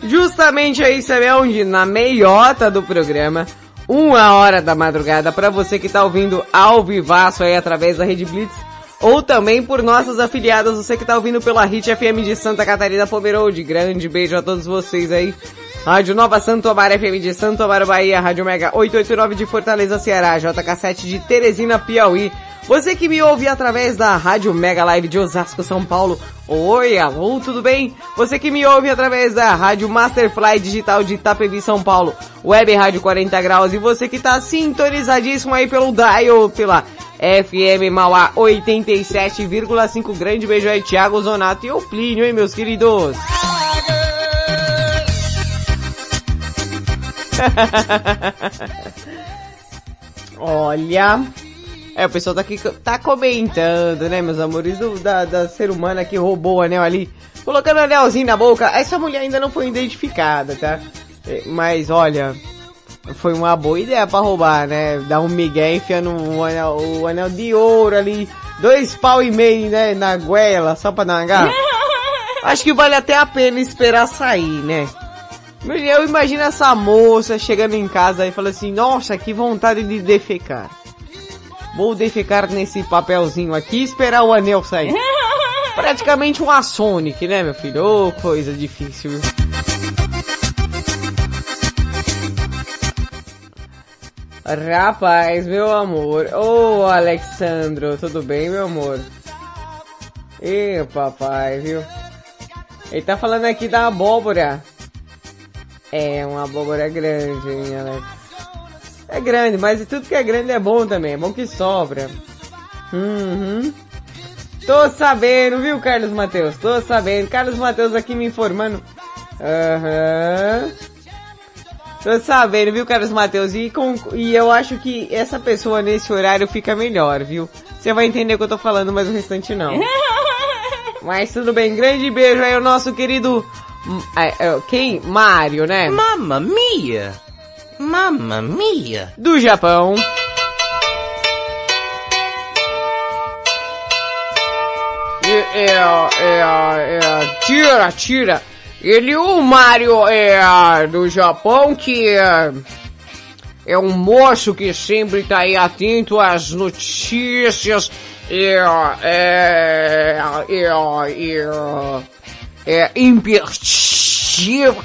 Justamente aí, sabe onde? Na meiota do programa. Uma hora da madrugada, para você que tá ouvindo ao vivaço aí através da Rede Blitz. ou também por nossas afiliadas, você que tá ouvindo pela Hit FM de Santa Catarina Pomerode. Grande beijo a todos vocês aí. Rádio Nova Santo Amaro FM de Santo Amaro Bahia, Rádio Mega 889 de Fortaleza, Ceará, JK7 de Teresina, Piauí. Você que me ouve através da Rádio Mega Live de Osasco, São Paulo. Oi, alô, tudo bem? Você que me ouve através da Rádio Masterfly Digital de Itapevi, São Paulo. Web Rádio 40 Graus. E você que tá sintonizadíssimo aí pelo dial, pela FM Mauá 87,5. Grande beijo aí, Thiago Zonato e o Plínio, hein, meus queridos? Olha. É, o pessoal tá aqui, tá comentando, né, meus amores, do, da, da ser humana que roubou o anel ali, colocando o anelzinho na boca. Essa mulher ainda não foi identificada, tá? É, Mas, olha, foi uma boa ideia pra roubar, né? Dar um migué enfiando o anel, o anel de ouro ali, dois pau e meio, né, na goela, só pra dar uma garra. Acho que vale até a pena esperar sair, né? Eu imagino essa moça chegando em casa e falando assim, nossa, que vontade de defecar. Vou defecar nesse papelzinho aqui e esperar o anel sair. Praticamente uma Sonic, né, meu filho? Ô, coisa difícil, viu? Rapaz, meu amor. Ô, Alexandro, tudo bem, meu amor? Ê, papai, viu? Ele tá falando aqui da abóbora. É, uma abóbora grande, hein, Alex? É grande, mas tudo que é grande é bom também. É bom que sobra. Uhum. Tô sabendo, viu, Carlos Mateus? Tô sabendo. Carlos Mateus aqui me informando. Aham. Tô sabendo, viu, Carlos Mateus? E, com, e eu acho que essa pessoa nesse horário fica melhor, viu? Você vai entender o que eu tô falando, mas o restante não. mas tudo bem. Grande beijo aí ao nosso querido... é, é, Quem? Mário, né? Mamma mia! Mamma mia! Do Japão. É, é, é, é, tira, tira. Ele, o Mario, é, do Japão, que é, é um moço que sempre tá aí atento às notícias, é, é, é, é, é imperdível,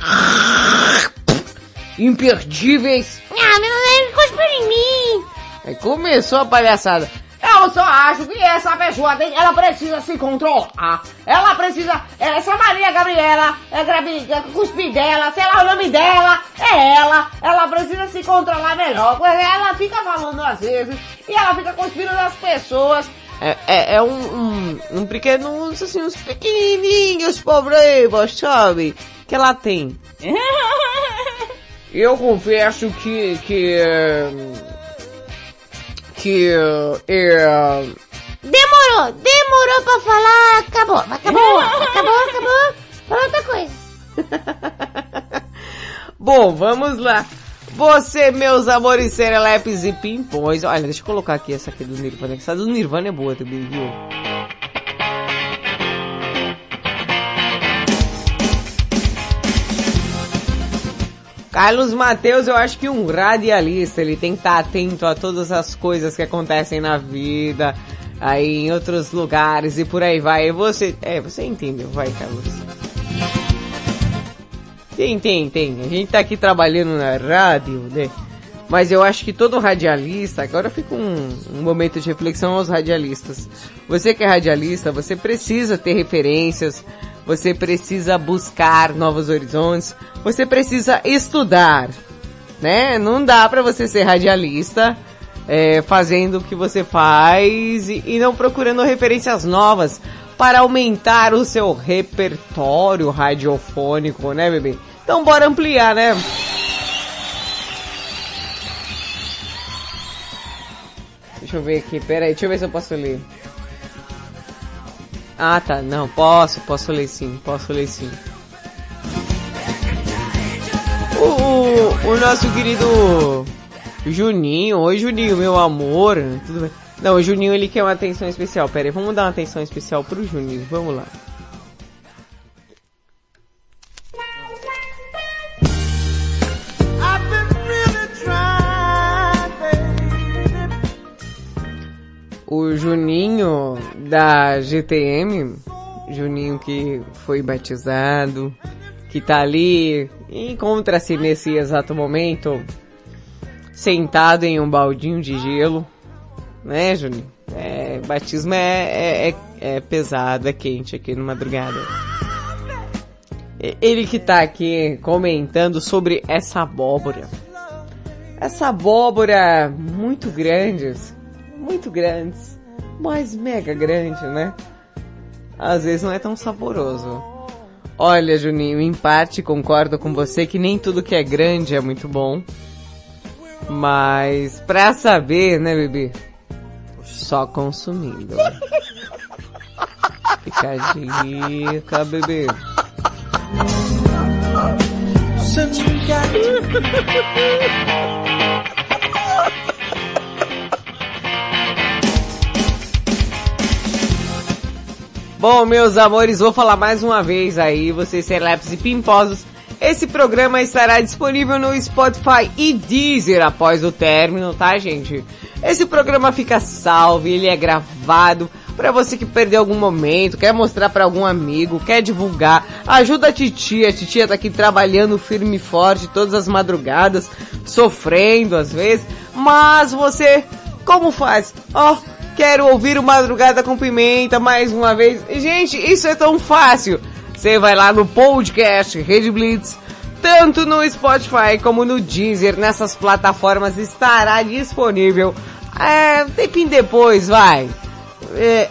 imperdíveis. Ah, meu Deus, cuspiu em mim. Aí começou a palhaçada. Eu só acho que essa pessoa tem, ela precisa se controlar. Ela precisa, essa Maria Gabriela, é grávida, cuspir dela, sei lá o nome dela, é ela. Ela precisa se controlar melhor, porque ela fica falando às vezes e ela fica cuspindo nas pessoas. É, é, é um, um, um pequeno, uns, assim, uns pequenininhos problemas, sabe? Que ela tem. Eu confesso que, que, eh, que, é, Demorou, demorou pra falar, acabou, acabou, acabou, acabou. Fala outra coisa. Bom, vamos lá. Você, meus amores serelepes e pimpões. Olha, deixa eu colocar aqui essa aqui do Nirvana. Essa do Nirvana é boa também, viu? Carlos Mateus, eu acho que um radialista, ele tem que estar atento a todas as coisas que acontecem na vida, aí em outros lugares e por aí vai. E você, é, você entendeu, vai, Carlos. Tem, tem, tem. A gente tá aqui trabalhando na rádio, né? Mas eu acho que todo radialista, agora fica um, um momento de reflexão aos radialistas. Você que é radialista, você precisa ter referências, você precisa buscar novos horizontes, você precisa estudar, né? Não dá pra você ser radialista é, fazendo o que você faz e, e não procurando referências novas para aumentar o seu repertório radiofônico, né, bebê? Então bora ampliar, né? Deixa eu ver aqui, pera aí, deixa eu ver se eu posso ler. Ah, tá, não, posso, posso ler sim, posso ler sim. O, o, o nosso querido Juninho, oi Juninho, meu amor, tudo bem? Não, o Juninho ele quer uma atenção especial, pera aí, vamos dar uma atenção especial pro Juninho, vamos lá. O Juninho da GTM, Juninho que foi batizado, que tá ali, encontra-se nesse exato momento sentado em um baldinho de gelo, né, Juninho? É, batismo é, é, é, é pesado, é quente aqui no madrugada. Ele que tá aqui comentando sobre essa abóbora. Essa abóbora muito grandes, muito grandes, mas mega grande, né? Às vezes não é tão saboroso. Olha, Juninho, em parte concordo com você que nem tudo que é grande é muito bom. Mas pra saber, né, bebê? Só consumindo. Fica a dica, bebê. Bom, meus amores, vou falar mais uma vez aí, vocês celebres e pimposos. Esse programa estará disponível no Spotify e Deezer após o término, tá, gente? Esse programa fica salvo, ele é gravado para você que perdeu algum momento, quer mostrar para algum amigo, quer divulgar. Ajuda a titia, a titia tá aqui trabalhando firme e forte todas as madrugadas, sofrendo às vezes, mas você como faz? Ó, quero ouvir o Madrugada com Pimenta mais uma vez. Gente, isso é tão fácil. Você vai lá no podcast Rede Blitz, tanto no Spotify como no Deezer, nessas plataformas estará disponível. É, depois, vai. É,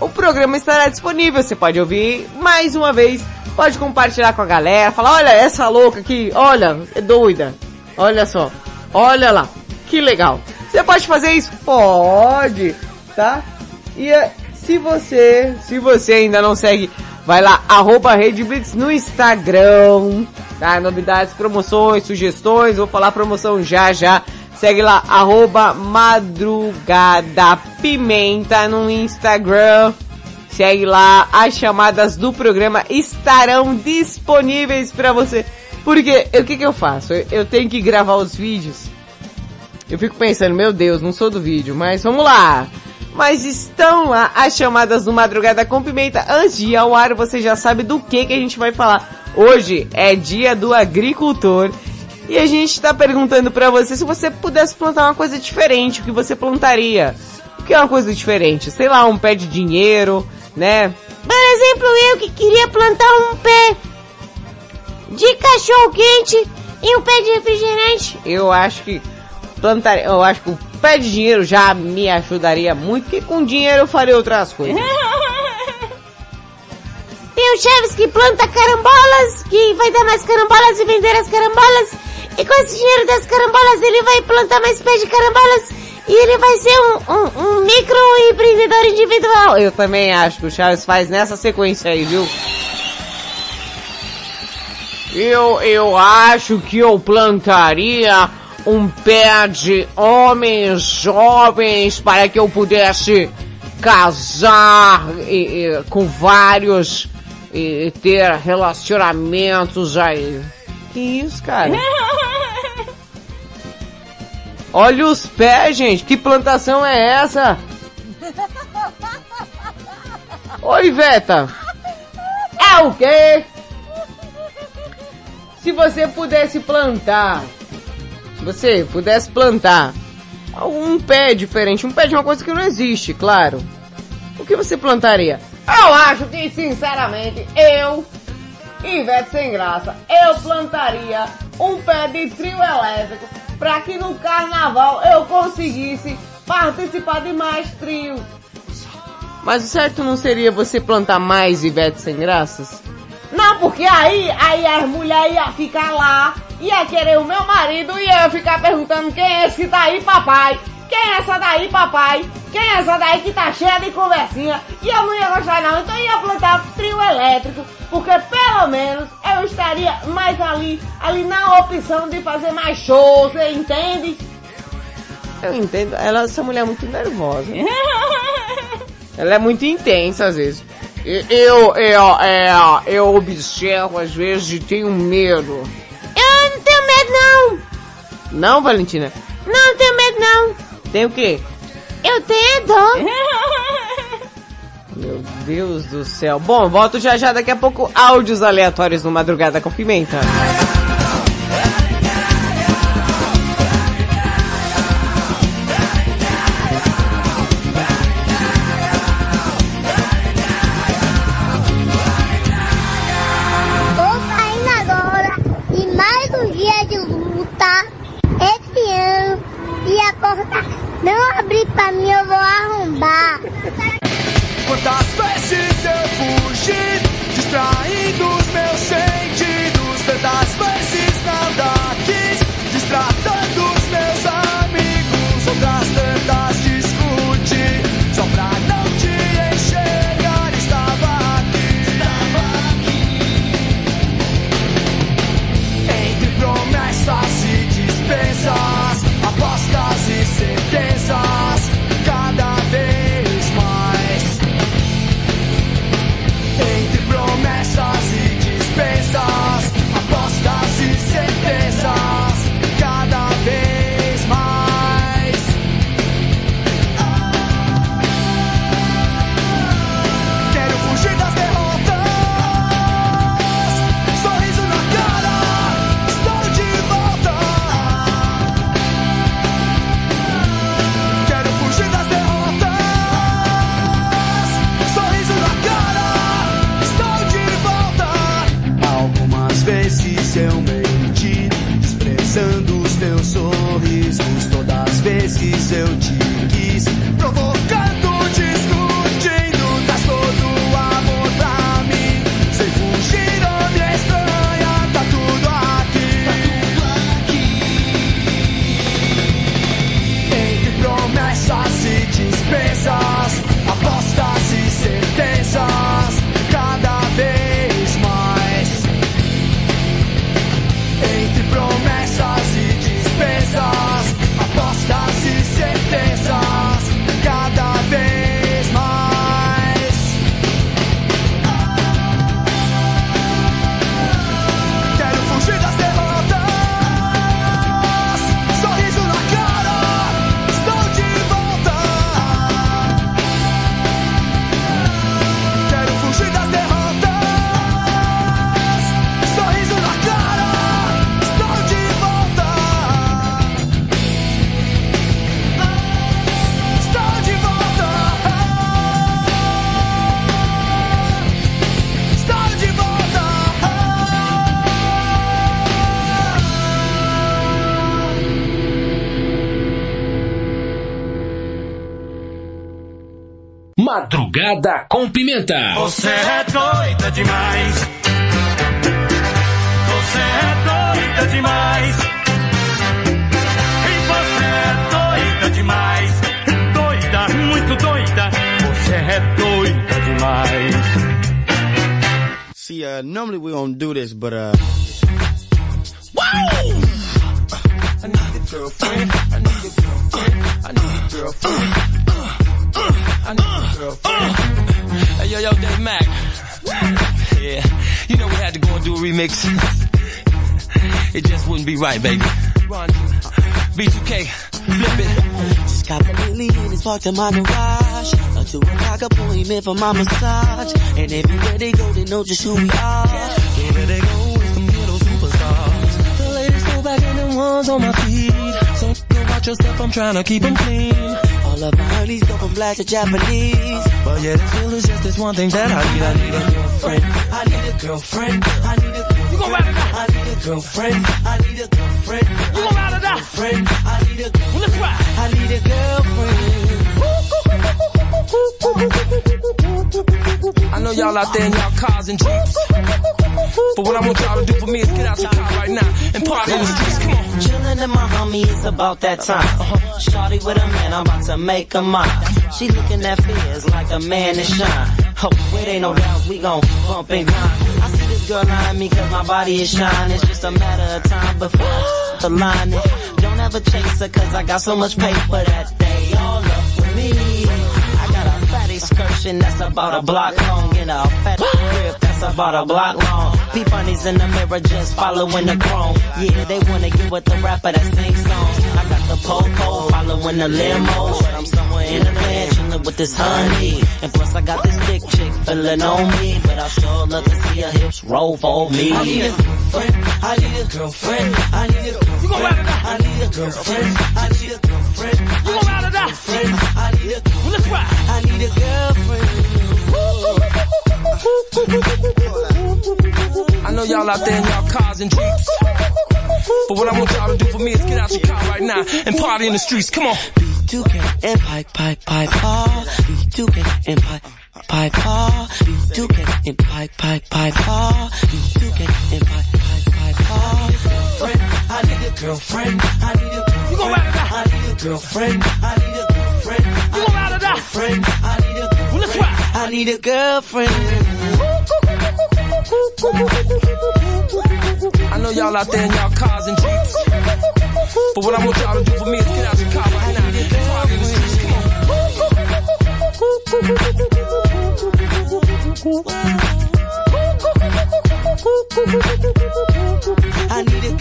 o programa estará disponível, você pode ouvir mais uma vez, pode compartilhar com a galera, falar, olha essa louca aqui, olha, é doida, olha só, olha lá, que legal. Você pode fazer isso? Pode, tá? E é, se você, se você ainda não segue, vai lá, arroba Rede no Instagram, tá? Novidades, promoções, sugestões, vou falar promoção já já. Segue lá, arroba Madrugada Pimenta no Instagram. Segue lá, as chamadas do programa estarão disponíveis para você. Porque, o que que eu faço? Eu, eu tenho que gravar os vídeos. Eu fico pensando, meu Deus, não sou do vídeo, mas vamos lá. Mas estão lá as chamadas do Madrugada com Pimenta. Antes de ir ao ar, você já sabe do que que a gente vai falar. Hoje é dia do agricultor. E a gente tá perguntando pra você se você pudesse plantar uma coisa diferente, o que você plantaria? O que é uma coisa diferente? Sei lá, um pé de dinheiro, né? Por exemplo, eu que queria plantar um pé de cachorro quente e um pé de refrigerante. Eu acho que plantaria, eu acho que o pé de dinheiro já me ajudaria muito, porque com dinheiro eu faria outras coisas. Tem o Chaves que planta carambolas, que vai dar mais carambolas e vender as carambolas. E com esse dinheiro das carambolas ele vai plantar mais pés de carambolas. E ele vai ser um, um, um microempreendedor individual. Eu também acho que o Chaves faz nessa sequência aí, viu? Eu, eu acho que eu plantaria um pé de homens jovens para que eu pudesse casar e, e, com vários e, e ter relacionamentos aí. Que isso, cara? Olha os pés, gente. Que plantação é essa? Oi, Veta. É o quê? Se você pudesse plantar, você pudesse plantar um pé diferente, um pé de uma coisa que não existe, claro. O que você plantaria? Eu acho que, sinceramente, eu, Ivete Sem Graça, eu plantaria um pé de trio elétrico para que no carnaval eu conseguisse participar de mais trios. Mas o certo não seria você plantar mais Ivete Sem Graças? Não, porque aí, aí as mulheres iam ficar lá, ia querer o meu marido e ia ficar perguntando quem é esse daí, papai? Quem é essa daí, papai? Quem é essa daí que tá cheia de conversinha? E eu não ia gostar não, então eu ia plantar trio elétrico, porque pelo menos eu estaria mais ali, ali na opção de fazer mais shows, você entende? Eu entendo, ela, essa mulher é muito nervosa. ela é muito intensa às vezes. Eu, eu, é, eu observo às vezes e tenho medo. Eu não tenho medo não. Não, Valentina? Não, não tenho medo não. Tem o quê? Eu tenho dó. Meu Deus do céu. Bom, volto já já daqui a pouco áudios aleatórios no Madrugada com Pimenta. Com Pimenta. Você é doida demais. Você é doida demais. E você é doida demais. Doida, muito doida. Você é doida demais. See, uh, normally we don't do this, but uh. I need a girlfriend. I need a girlfriend. I need a girlfriend. Yo, yo, Dave Mac. Yeah, you know we had to go and do a remix. It just wouldn't be right, baby. Run. B2K, flip it. Just got the Billy in his parked in my garage. A two o'clock appointment for my massage. And everywhere they go, they know just who we are. Wherever they go, it's them little superstars. The ladies go back and the ones on my feet. So go watch your step, I'm trying to keep them clean. All of my honeys go from black to Japanese. But yeah, there still is just this one thing that I need. I need a girlfriend. I need a girlfriend. I need a girlfriend. You gon' ride or die? I need a girlfriend. I need a girlfriend. You gon' ride or die? Girlfriend. I need a girlfriend. Well, let's ride. I need a girlfriend. Know y'all out there in y'all cars and jeeps. But what I want y'all to do for me is get out your car right now and party in the streets. Come on. Chillin' in my homie, it's about that time. Uh-huh. Shorty with a man, I'm about to make her mine. She looking at fears like a man to shine. Oh, it ain't no doubt we gon' bump and grind. I see this girl eyeing me cause my body is shining. It's just a matter of time before the line. Don't ever chase her cause I got so much paper that they all up for me. I got a fat excursion that's about a block long and a fat crib that's That's about a block long. Peep bunnies in the mirror just following the chrome. Yeah, they wanna get with the rapper that sings songs. I got the popo following the limo. But I'm somewhere in the van chilling with this honey. And plus I got this thick chick feeling on me. But I sure love to see her hips roll for me. I need a girlfriend. I need a girlfriend. I need a girlfriend. You gon' ride or die? I need a girlfriend. I need a girlfriend. You gon' ride or die? I need a well, let's ride. I need a girlfriend. I know y'all out there in y'all cars and jeeps. But what I want y'all to do for me is get out your car right now and party in the streets. Come on. B2K and pipe, pipe, pipe, paw. B2K and pipe, pipe, paw. B2K and pipe, pipe, pipe, paw. B2K and pipe, pipe, pipe, paw. I need a girlfriend. I need a girlfriend. You gon' ride or die? I need a girlfriend. I need a girlfriend. You gon' ride or die? Friend. I need a girlfriend. Well, let's ride. I need a girlfriend. I know y'all out there in y'all cars and jeeps. But what I want y'all to do for me is get out your car right now and party in the streets. I need a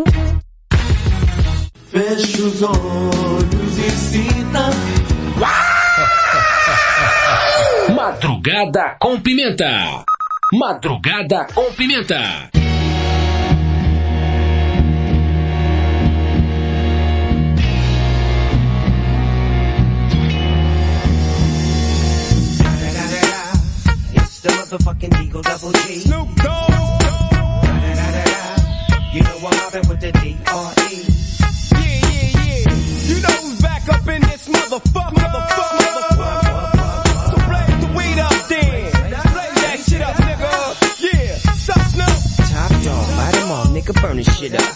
girlfriend. Fecha os olhos e sinta. Madrugada com pimenta. Madrugada com pimenta. Motherfucking Eagle Double G. Snoop Dogg. You know I'm mobbing with the D.R.E. Yeah, back up in this motherfucker. Motherfucker, motherfucker. So blaze the weed up then. Blaze that shit up, nigga. Yeah. Top dog, nigga burn this shit up.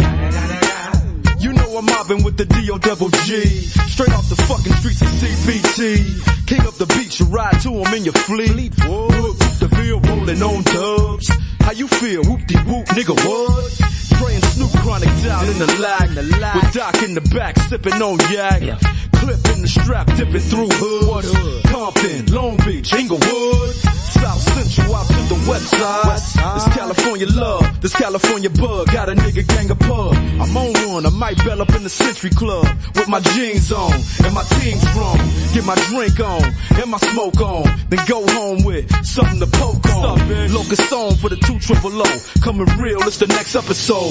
I'm mobbing with the D.O. double G. Straight off the fucking streets of CPT. King up the beach, you ride to him in your fleet. Whoop, the bill rolling on dubs. How you feel? Whoop de whoop, nigga, what? Praying Snoop Chronic down in the lag. With Doc in the back, sipping on yak. Clip in the strap, dipping through hood. Compton, Long Beach, Inglewood. South Central out to the west side. This California love, this California bug. Got a nigga gang of pub. I'm on one, I might bell up in the Century Club. With my jeans on, and my team strong. Get my drink on, and my smoke on. Then go home with something to poke on. Locust on for the two triple O. Coming real, it's the next episode.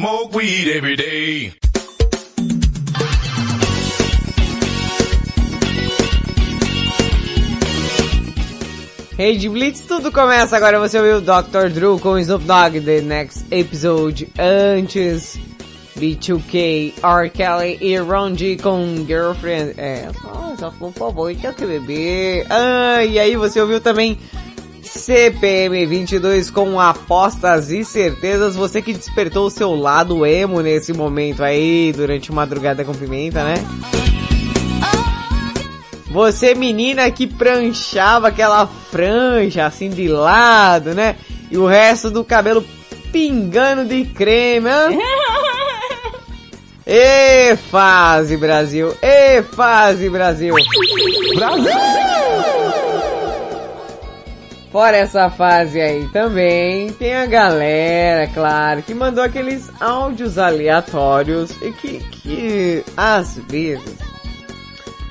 Smoke weed every day. Rede Blitz, tudo começa agora. Você ouviu o Dr. Drew com Snoop Dogg, The Next Episode. Antes, B2K, R. Kelly e Ron G com Girlfriend. É, só, só por favor, tem que beber. Ah, e aí você ouviu também CPM 22 com apostas e certezas. Você que despertou o seu lado emo nesse momento aí, durante madrugada com pimenta, né? Você menina que pranchava aquela franja assim de lado, né? E o resto do cabelo pingando de creme, hã? Ê, fase Brasil! Ê, fase Brasil! Brasil! Fora essa fase aí também, tem a galera, claro, que mandou aqueles áudios aleatórios e que, que às vezes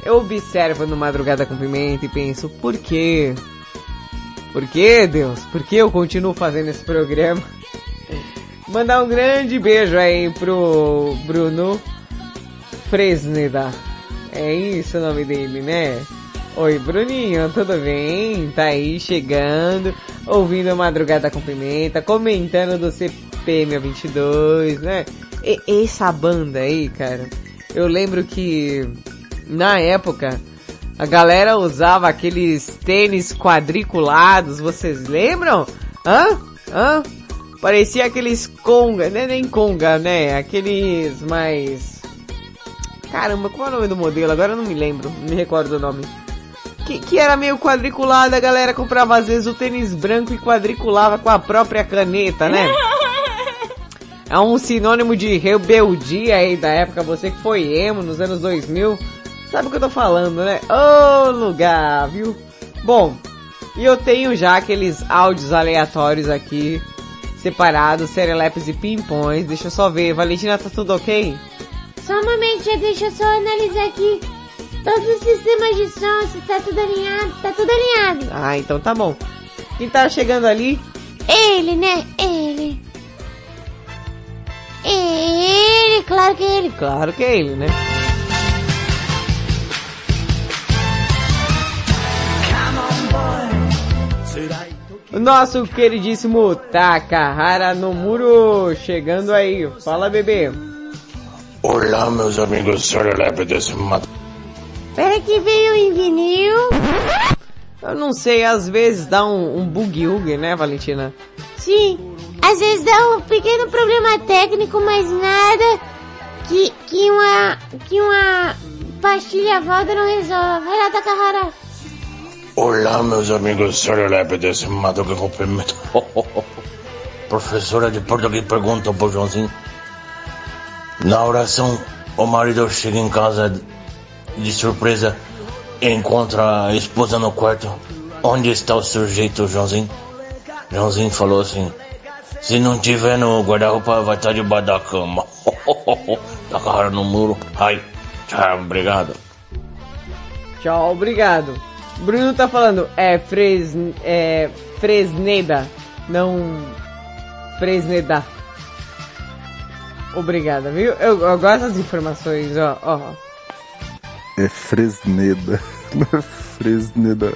eu observo no Madrugada com Pimenta e penso, por quê? Por que, Deus? Por que eu continuo fazendo esse programa? Mandar um grande beijo aí pro Bruno Fresneda. É isso o nome dele, né? Oi, Bruninho, tudo bem? Tá aí chegando, ouvindo a Madrugada com Pimenta, comentando do CPM22, né? E, essa banda aí, cara, eu lembro que na época a galera usava aqueles tênis quadriculados, vocês lembram? Hã? Hã? Parecia aqueles conga, né? Nem conga, né? Aqueles mais... Caramba, qual é o nome do modelo? Agora eu não me lembro, não me recordo o nome. Que, que era meio quadriculado, a galera comprava às vezes o tênis branco e quadriculava com a própria caneta, né? É um sinônimo de rebeldia aí da época, você que foi emo nos anos 2000, sabe o que eu tô falando, né? Ô oh, lugar, viu? Bom, e eu tenho já aqueles áudios aleatórios aqui separados, serelepes e pimpões. Deixa eu só ver. Valentina, tá tudo ok? Só um momento, deixa eu só analisar aqui todos os sistemas de som, se tá tudo alinhado, tá tudo alinhado. Ah, então tá bom. Quem tá chegando ali? Ele, né? Ele. Ele, claro que é ele. Claro que é ele, né? O nosso queridíssimo Takahara no muro chegando aí. Fala, bebê. Olá, meus amigos Serelepe desse mato. Pera que veio em vinil. Eu não sei, às vezes dá um, um bug-ug, né, Valentina? Sim, às vezes dá um pequeno problema técnico, mas nada que, que uma que uma pastilha Valda não resolve. Vai lá, Takahara. Olá, meus amigos Serelepe desse Madruga com Pimenta. Professora de português pergunta pro Joãozinho. Na oração, o marido chega em casa de surpresa encontra a esposa no quarto. Onde está o sujeito, Joãozinho? Joãozinho falou assim: Se não tiver no guarda-roupa, vai estar debaixo da cama. tá cara no muro. Ai, tchau, obrigado. Tchau, obrigado. Bruno tá falando, é, fres, é Fresneda, não Fresneda. Obrigada, viu? Eu, eu gosto das informações, ó, ó. É Fresneda, não é Fresneda.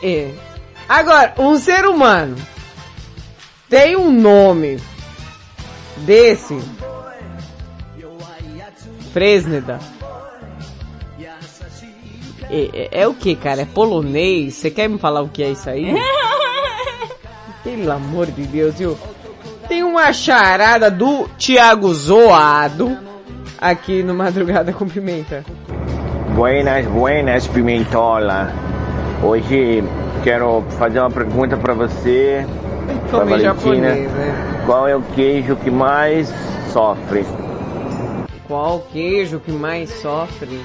É. Agora, um ser humano tem um nome desse Fresneda. É, é, é, o que, cara? É polonês? Você quer me falar o que é isso aí? Pelo amor de Deus, viu? Tem uma charada do Thiago Zoado aqui no Madrugada com Pimenta. Buenas, buenas, Pimentola. Hoje quero fazer uma pergunta para você, pra Come Valentina. japonês, né? Qual é o queijo que mais sofre? Qual queijo que mais sofre?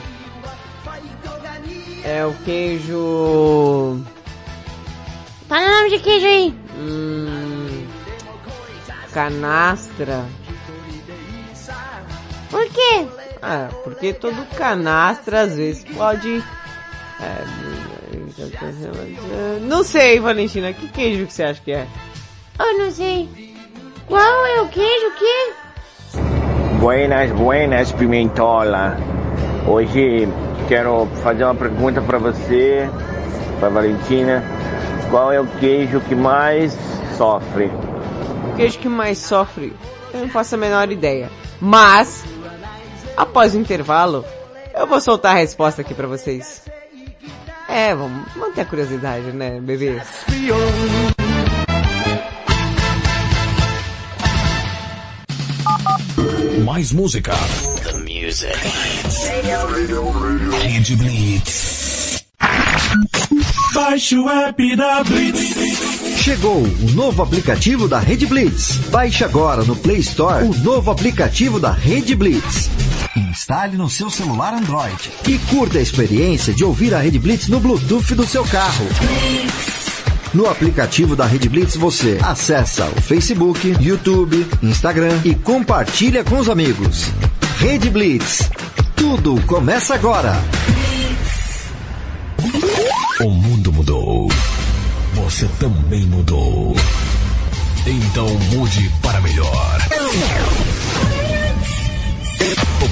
É o queijo. Fala o nome de queijo aí. Hum, canastra. Por quê? Ah, porque todo canastra às vezes pode. é, não sei, Valentina, que queijo que você acha que é? Eu não sei. Qual é o queijo que? Buenas, buenas, Pimentola. Hoje quero fazer uma pergunta para você, para Valentina. Qual é o queijo que mais sofre? O queijo que mais sofre, eu não faço a menor ideia. Mas, após o intervalo, eu vou soltar a resposta aqui pra vocês. É, vamos manter a curiosidade, né, bebês? Mais música. The music. Rede Blitz. Baixe o app da Blitz. Chegou o novo aplicativo da Rede Blitz. Baixe agora no Play Store o novo aplicativo da Rede Blitz. Instale no seu celular Android e curta a experiência de ouvir a Rede Blitz no Bluetooth do seu carro. No aplicativo da Rede Blitz você acessa o Facebook, YouTube, Instagram e compartilha com os amigos. Rede Blitz. Tudo começa agora. O mundo mudou. Você também mudou. Então mude para melhor.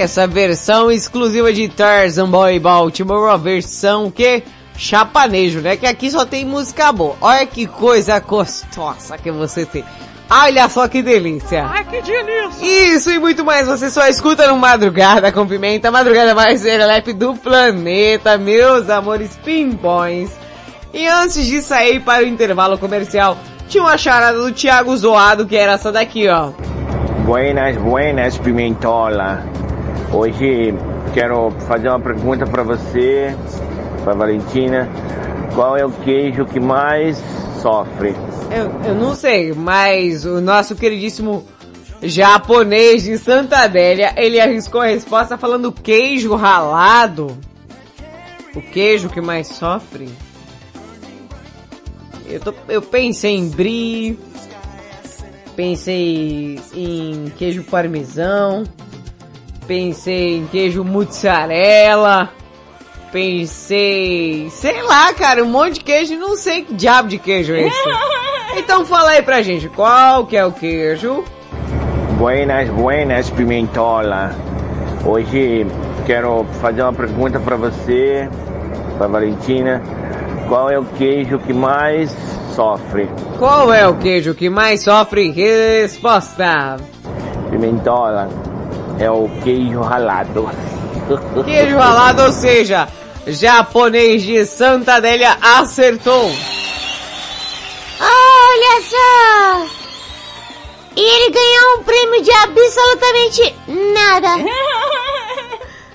Essa versão exclusiva de Tarzan Boy Baltimore, a versão que chapanejo, né? Que aqui só tem música boa. Olha que coisa gostosa que você tem. Olha só que delícia. Ai, que delícia. Isso e muito mais você só escuta no Madrugada com Pimenta, a madrugada mais serelepe do planeta, meus amores pimpões. E antes de sair para o intervalo comercial, tinha uma charada do Thiago Zoado que era essa daqui, ó. Buenas, buenas, Pimentola. Hoje quero fazer uma pergunta para você, para Valentina. Qual é o queijo que mais sofre? Eu, eu não sei, mas o nosso queridíssimo japonês de Santa Adélia, ele arriscou a resposta falando queijo ralado. O queijo que mais sofre? Eu, tô, eu pensei em brie, pensei em queijo parmesão, pensei em queijo mozzarella, pensei, sei lá, cara, um monte de queijo e não sei que diabo de queijo é esse. Então fala aí pra gente, qual que é o queijo? Buenas, buenas, Pimentola. Hoje quero fazer uma pergunta para você, para Valentina. Qual é o queijo que mais sofre? Qual é o queijo que mais sofre? Resposta. Pimentola é o queijo ralado. Queijo ralado, ou seja, japonês de Santa Adélia acertou. Olha só! E ele ganhou um prêmio de absolutamente nada.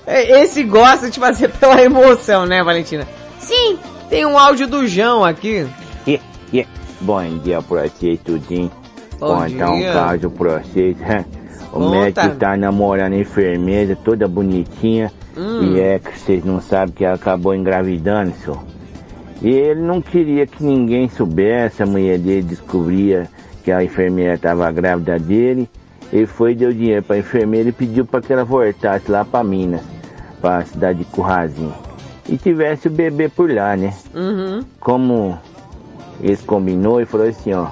Esse gosta de fazer pela emoção, né, Valentina? Sim. Tem um áudio do João aqui. Bom dia pra vocês, tudinho. Bom Contar um dia. caso pra vocês. O Conta. médico tá namorando a enfermeira, toda bonitinha. Hum. E é que vocês não sabem que ela acabou engravidando, senhor. E ele não queria que ninguém soubesse, a mulher dele descobria que a enfermeira estava grávida dele. Ele foi, deu dinheiro pra enfermeira e pediu para que ela voltasse lá pra Minas, pra cidade de Currazinho. E tivesse o bebê por lá, né? Uhum. Como eles combinou e falou assim, ó.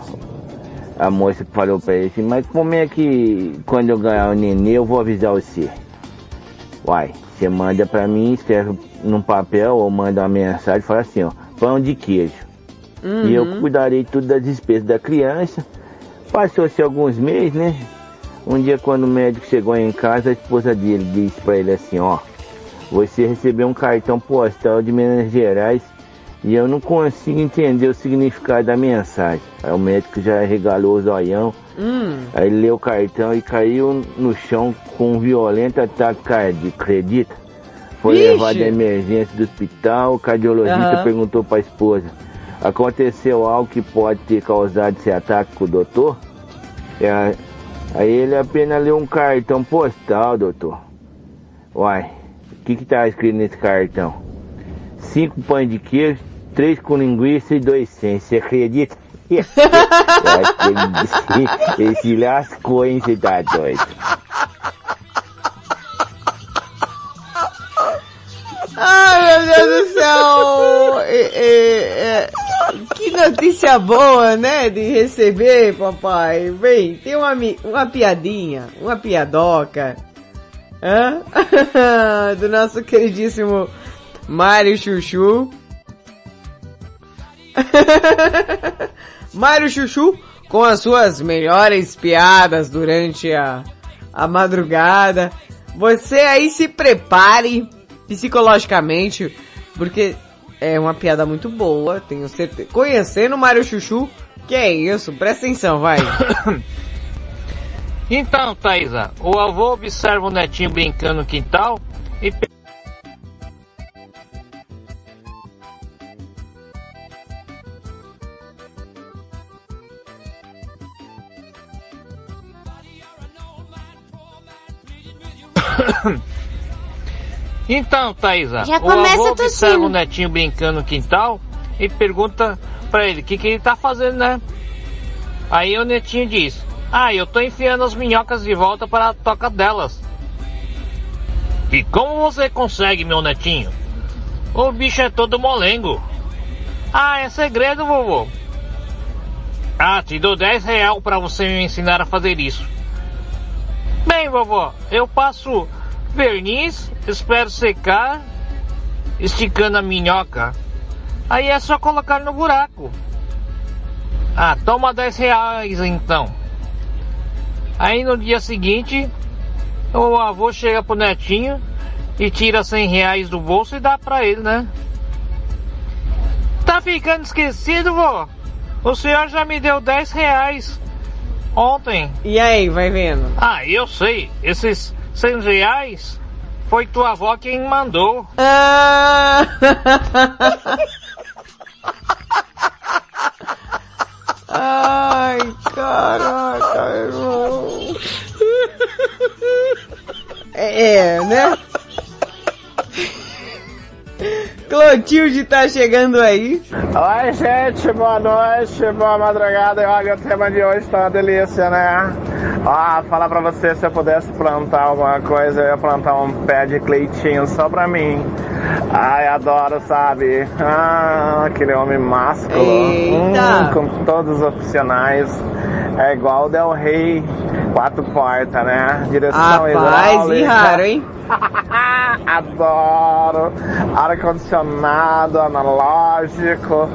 A moça falou pra ele assim, mas como é que quando eu ganhar o nenê eu vou avisar você? Uai, você manda pra mim, escreve num papel ou manda uma mensagem e fala assim, ó, pão de queijo. E eu Uhum. cuidarei tudo das despesas da criança. Passou-se alguns meses, né? Um dia quando o médico chegou em casa, a esposa dele disse pra ele assim, ó, você recebeu um cartão postal de Minas Gerais E eu não consigo entender o significado da mensagem. Aí o médico já regalou o zoião. Hum. Aí ele leu o cartão e caiu no chão com um violento ataque cardíaco, acredita? Foi Vixe. levado à emergência do hospital, o cardiologista Aham. perguntou para a esposa, aconteceu algo que pode ter causado esse ataque com o doutor? É, aí ele apenas leu um cartão postal, doutor. Uai, o que que tá escrito nesse cartão? Cinco pães de queijo, três com linguiça e dois sem. Você acredita? Eu acho que lascou, hein, você tá doido. Ai, meu Deus do céu! É, é, é, que notícia boa, né? De receber, papai. Vem, tem uma, uma piadinha, uma piadoca. Hã? Do nosso queridíssimo Mário Chuchu. Mário Chuchu com as suas melhores piadas durante a, a madrugada. Você aí se prepare psicologicamente, porque é uma piada muito boa, tenho certeza. Conhecendo o Mário Chuchu, que é isso? Presta atenção, vai. Então, Thaisa, o avô observa o netinho brincando no quintal e Então, Thaisa, Já o avô observa o netinho brincando no quintal e pergunta pra ele o que, que ele tá fazendo, né? Aí o netinho diz: Ah, eu tô enfiando as minhocas de volta para a toca delas. E como você consegue, meu netinho? O bicho é todo molengo. Ah, é segredo, vovô. Ah, te dou 10 real para você me ensinar a fazer isso. Bem, vovó, eu passo verniz, espero secar, esticando a minhoca. Aí é só colocar no buraco. Ah, toma 10 reais então. Aí no dia seguinte, o avô chega pro netinho e tira 100 reais do bolso e dá pra ele, né? Tá ficando esquecido, vô? O senhor já me deu 10 reais ontem. E aí, vai vendo? Ah, eu sei. Esses 100 reais foi tua avó quem mandou. Ah! Ai, caraca, irmão. É, é, né? Clotilde tá chegando aí. Oi, gente, boa noite, boa madrugada. Olha, o tema de hoje tá uma delícia, né? Ó, falar pra você, se eu pudesse plantar alguma coisa, eu ia plantar um pé de cleitinho só pra mim. Ai, adoro, sabe? Ah, aquele homem másculo. Hum, com todos os opcionais. É igual o Del Rey, quatro portas, né? Direção Rapaz, hidráulica. e raro, hein? Adoro! Ar-condicionado analógico,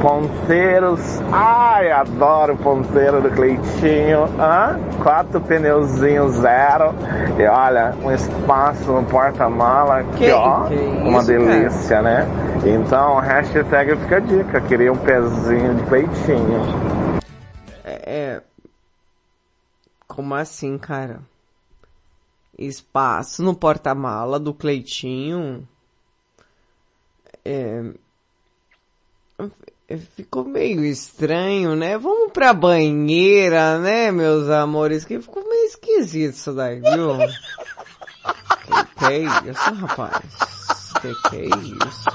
ponteiros. Ai, adoro o ponteiro do Cleitinho. Hã? Quatro pneuzinhos zero. E olha, um espaço no porta-mala que, Que- ó, que uma isso, delícia, né? Então, hashtag fica a dica. Queria um pezinho de Cleitinho. É, é. Como assim, cara? Espaço no porta-mala do Cleitinho. É. é, Ficou meio estranho, né? Vamos pra banheira, né, meus amores? Que ficou meio esquisito isso daí, viu? Que, que é isso, rapaz? Que que é isso?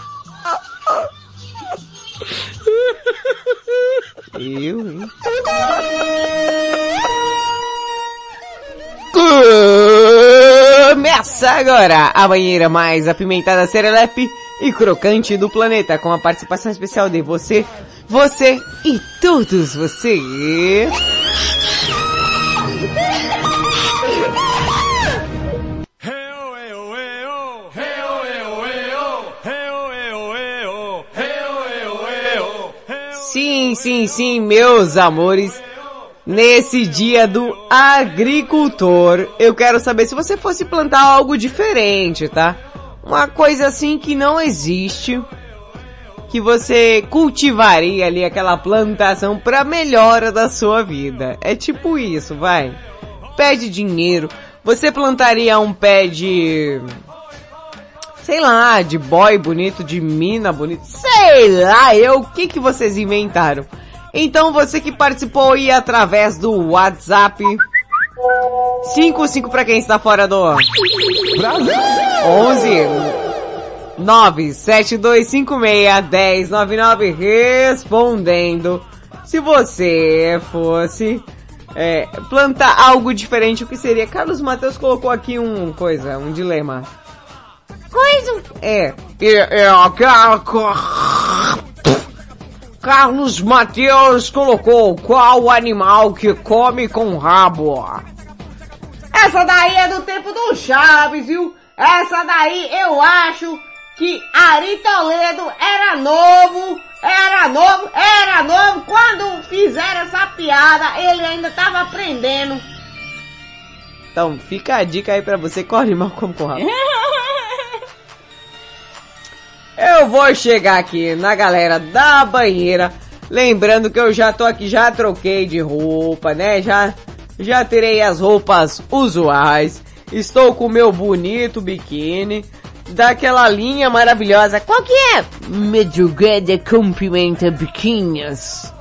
Eu, hein? Começa agora a banheira mais apimentada, serelepe e crocante do planeta, com a participação especial de você, você e todos você. Sim, sim, sim, meus amores. Nesse dia do agricultor, eu quero saber se você fosse plantar algo diferente, tá? Uma coisa assim que não existe, que você cultivaria ali aquela plantação para melhora da sua vida. É tipo isso, vai. Pé de dinheiro. Você plantaria um pé de sei lá, de boy bonito, de mina bonita, sei lá, eu, o que que vocês inventaram? Então você que participou aí através do WhatsApp 55 para quem está fora do Brasil 11 972561099 respondendo se você fosse é, plantar algo diferente, o que seria? Carlos Matheus colocou aqui um coisa, um dilema. Coisa? É, é, é Carlos Matheus colocou qual animal que come com rabo? Essa daí é do tempo do Chaves, viu? Essa daí eu acho que Ari Toledo era novo, era novo, era novo. Quando fizeram essa piada, ele ainda tava aprendendo. Então, fica a dica aí pra você, corre mal como com rabo. Eu vou chegar aqui na galera da banheira, lembrando que eu já tô aqui, já troquei de roupa, né? Já, já tirei as roupas usuais. Estou com meu bonito biquíni daquela linha maravilhosa. Qual que é? Madrugada cumprimenta biquinhas.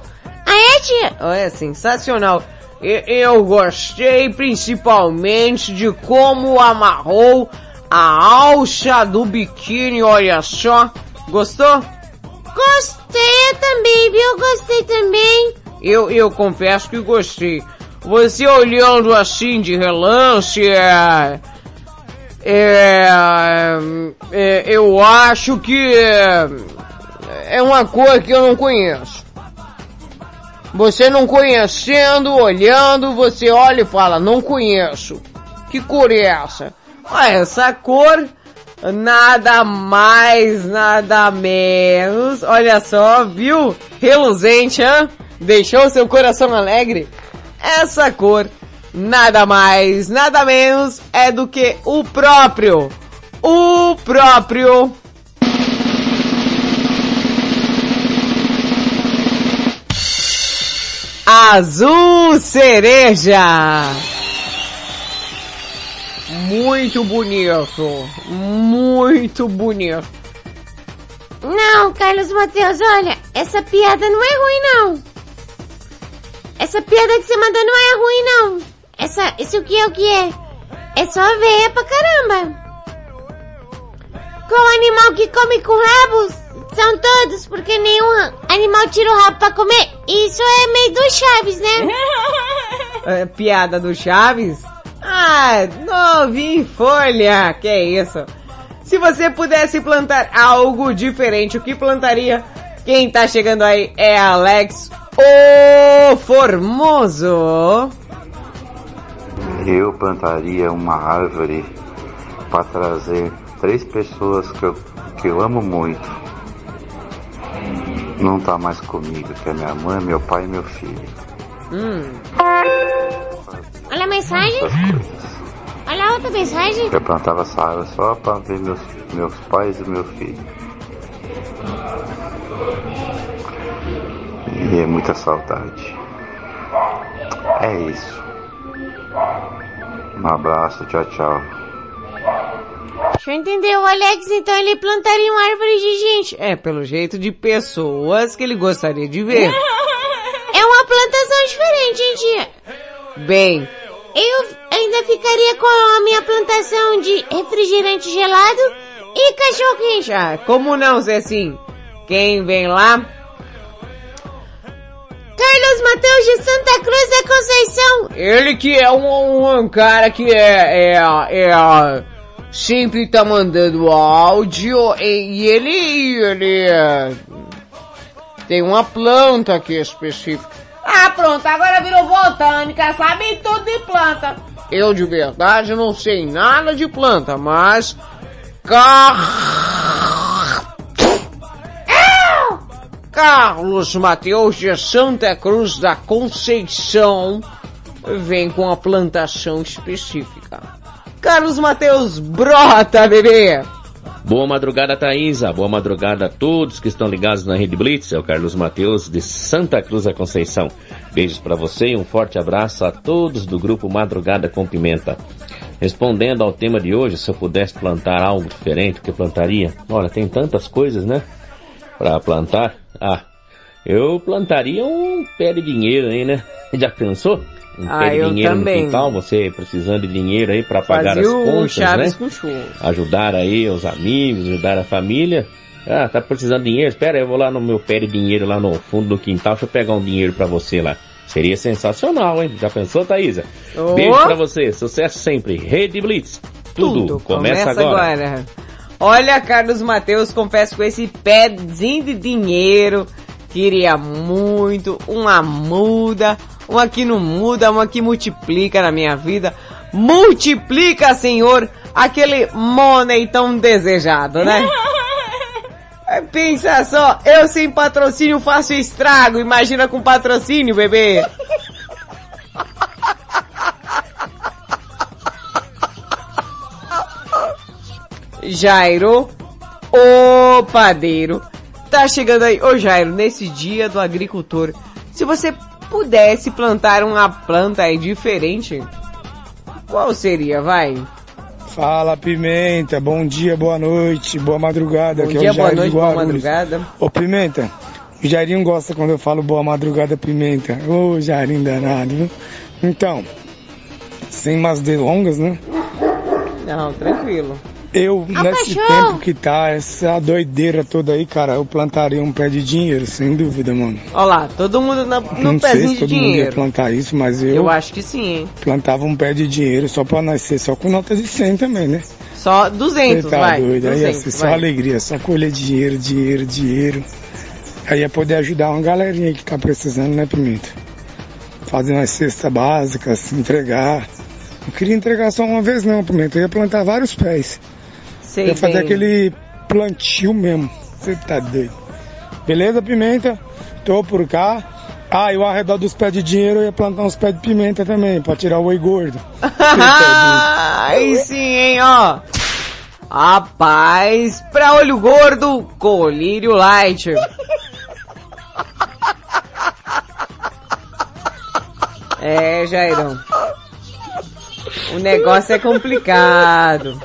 Ah, é, tia? É sensacional. Eu, eu gostei principalmente de como amarrou a alça do biquíni, olha só. Gostou? Gostei também, viu? Gostei também. Eu, eu confesso que gostei. Você olhando assim de relance, é, é, é, eu acho que é, é uma cor que eu não conheço. Você não conhecendo, olhando, você olha e fala, não conheço. Que cor é essa? Essa cor, nada mais, nada menos. Olha só, viu? Reluzente, hã? Deixou seu coração alegre? Essa cor, nada mais, nada menos, é do que o próprio, o próprio Azul Cereja. Muito bonito, muito bonito. Não, Carlos Matheus, olha, essa piada não é ruim não. Essa piada que você mandou não é ruim não. Essa, isso que é o que é? É só veia pra caramba. Qual animal que come com rabos? São todos, porque nenhum animal tira o rabo pra comer. Isso é meio do Chaves, né? É, piada do Chaves? Ah, novinho em folha, que é isso? Se você pudesse plantar algo diferente, o que plantaria? Quem tá chegando aí é Alex, o Formoso. Eu plantaria uma árvore para trazer três pessoas que eu, que eu amo muito. Não tá mais comigo, que é minha mãe, meu pai e meu filho. Hum. Olha a mensagem. Olha a outra mensagem. Eu plantava essa árvore só para ver meus, meus pais e meu filho. E é muita saudade. É isso. Um abraço, tchau, tchau. Deixa eu entender, o Alex então ele plantaria uma árvore de gente. É, pelo jeito de pessoas que ele gostaria de ver. É uma plantação diferente, hein, tia? Bem, Eu ainda ficaria com a minha plantação de refrigerante gelado e cachorro quente. ah, como não ser assim? Quem vem lá? Carlos Mateus de Santa Cruz da Conceição. Ele que é um, um cara que é, é, é, sempre tá mandando áudio e, e ele, ele é, tem uma planta aqui específica. Ah, pronto, agora virou botânica, sabe tudo de planta. Eu de verdade não sei nada de planta, mas Car... Carlos Mateus de Santa Cruz da Conceição vem com a plantação específica. Carlos Mateus, brota, bebê! Boa madrugada, Thaisa. Boa madrugada a todos que estão ligados na Rede Blitz. É o Carlos Mateus de Santa Cruz da Conceição. Beijos para você e um forte abraço a todos do grupo Madrugada com Pimenta. Respondendo ao tema de hoje, se eu pudesse plantar algo diferente, o que plantaria? Olha, tem tantas coisas, né? Para plantar. Ah, eu plantaria um pé de dinheiro aí, né? Já pensou? Um Ah, pé de dinheiro também. no quintal, você precisando de dinheiro aí para pagar as contas, Chaves né? com churros. ajudar aí os amigos, ajudar a família. Ah, tá precisando de dinheiro? Espera, eu vou lá no meu pé de dinheiro lá no fundo do quintal, deixa eu pegar um dinheiro pra você lá. Seria sensacional, hein? Já pensou, Thaisa? Ô. Beijo pra você, sucesso sempre. Rede Blitz, tudo, começa, agora. Olha, Carlos Mateus, confesso com esse pezinho de dinheiro, queria muito uma muda, uma que não muda, uma que multiplica na minha vida. Multiplica, Senhor, aquele money tão desejado, né? É, Pensa só, eu sem patrocínio faço estrago, imagina com patrocínio, bebê. Jairo, o padeiro, tá chegando aí. Ô Jairo, nesse dia do agricultor, se você pudesse plantar uma planta aí diferente, qual seria, vai? Fala Pimenta, bom dia, boa noite, boa madrugada. Bom aqui é dia, o boa noite, boa madrugada. Ô Pimenta, o Jairinho gosta quando eu falo boa madrugada Pimenta. Ô Jairinho danado, viu? Então, sem mais delongas, né? Não, tranquilo. Eu, Ah, nesse paixão! tempo que tá, essa doideira toda aí, cara, eu plantaria um pé de dinheiro, sem dúvida, mano. Olha lá, todo mundo na- no Não sei pezinho se de todo mundo ia dinheiro. plantar isso, mas eu, Eu acho que sim, hein? plantava um pé de dinheiro só pra nascer, só com nota de 100 também, né? Só 200, Você tá vai. doido, aí ia 200, ser só vai. alegria, só colher dinheiro, dinheiro, dinheiro. Aí ia poder ajudar uma galerinha que tá precisando, né, Pimenta? Fazer umas cestas básicas, entregar. Não queria entregar só uma vez não, Pimenta, eu ia plantar vários pés. Sei ia fazer bem. aquele plantio mesmo. Você tá doido. Beleza, Pimenta? Tô por cá. Ah, e ao redor dos pés de dinheiro eu ia plantar uns pés de pimenta também, pra tirar o oi gordo. Aí sim, hein, ó. Rapaz, pra olho gordo, colírio light. É, Jairão. O negócio é complicado.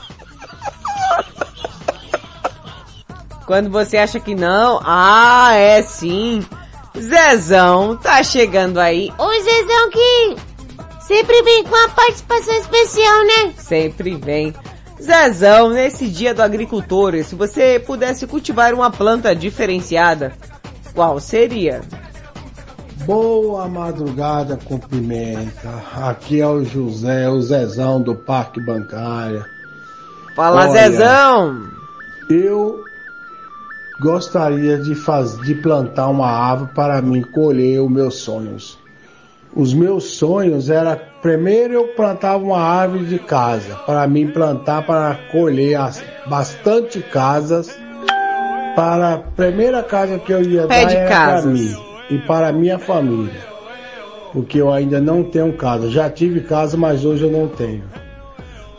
Quando você acha que não, ah, é sim. Zezão tá chegando aí. Ô Zezão que sempre vem com uma participação especial, né? Sempre vem. Zezão, nesse dia do agricultor, se você pudesse cultivar uma planta diferenciada, qual seria? Boa madrugada com pimenta. Aqui é o José, o Zezão do Parque Bancária. Fala, Olha, Zezão! Eu gostaria de, faz, de plantar uma árvore para mim colher os meus sonhos. Os meus sonhos era primeiro eu plantava uma árvore de casa para mim plantar para colher as, bastante casas. Para a primeira casa que eu ia Pé dar era para mim e para a minha família, porque eu ainda não tenho casa. Já tive casa, mas hoje eu não tenho.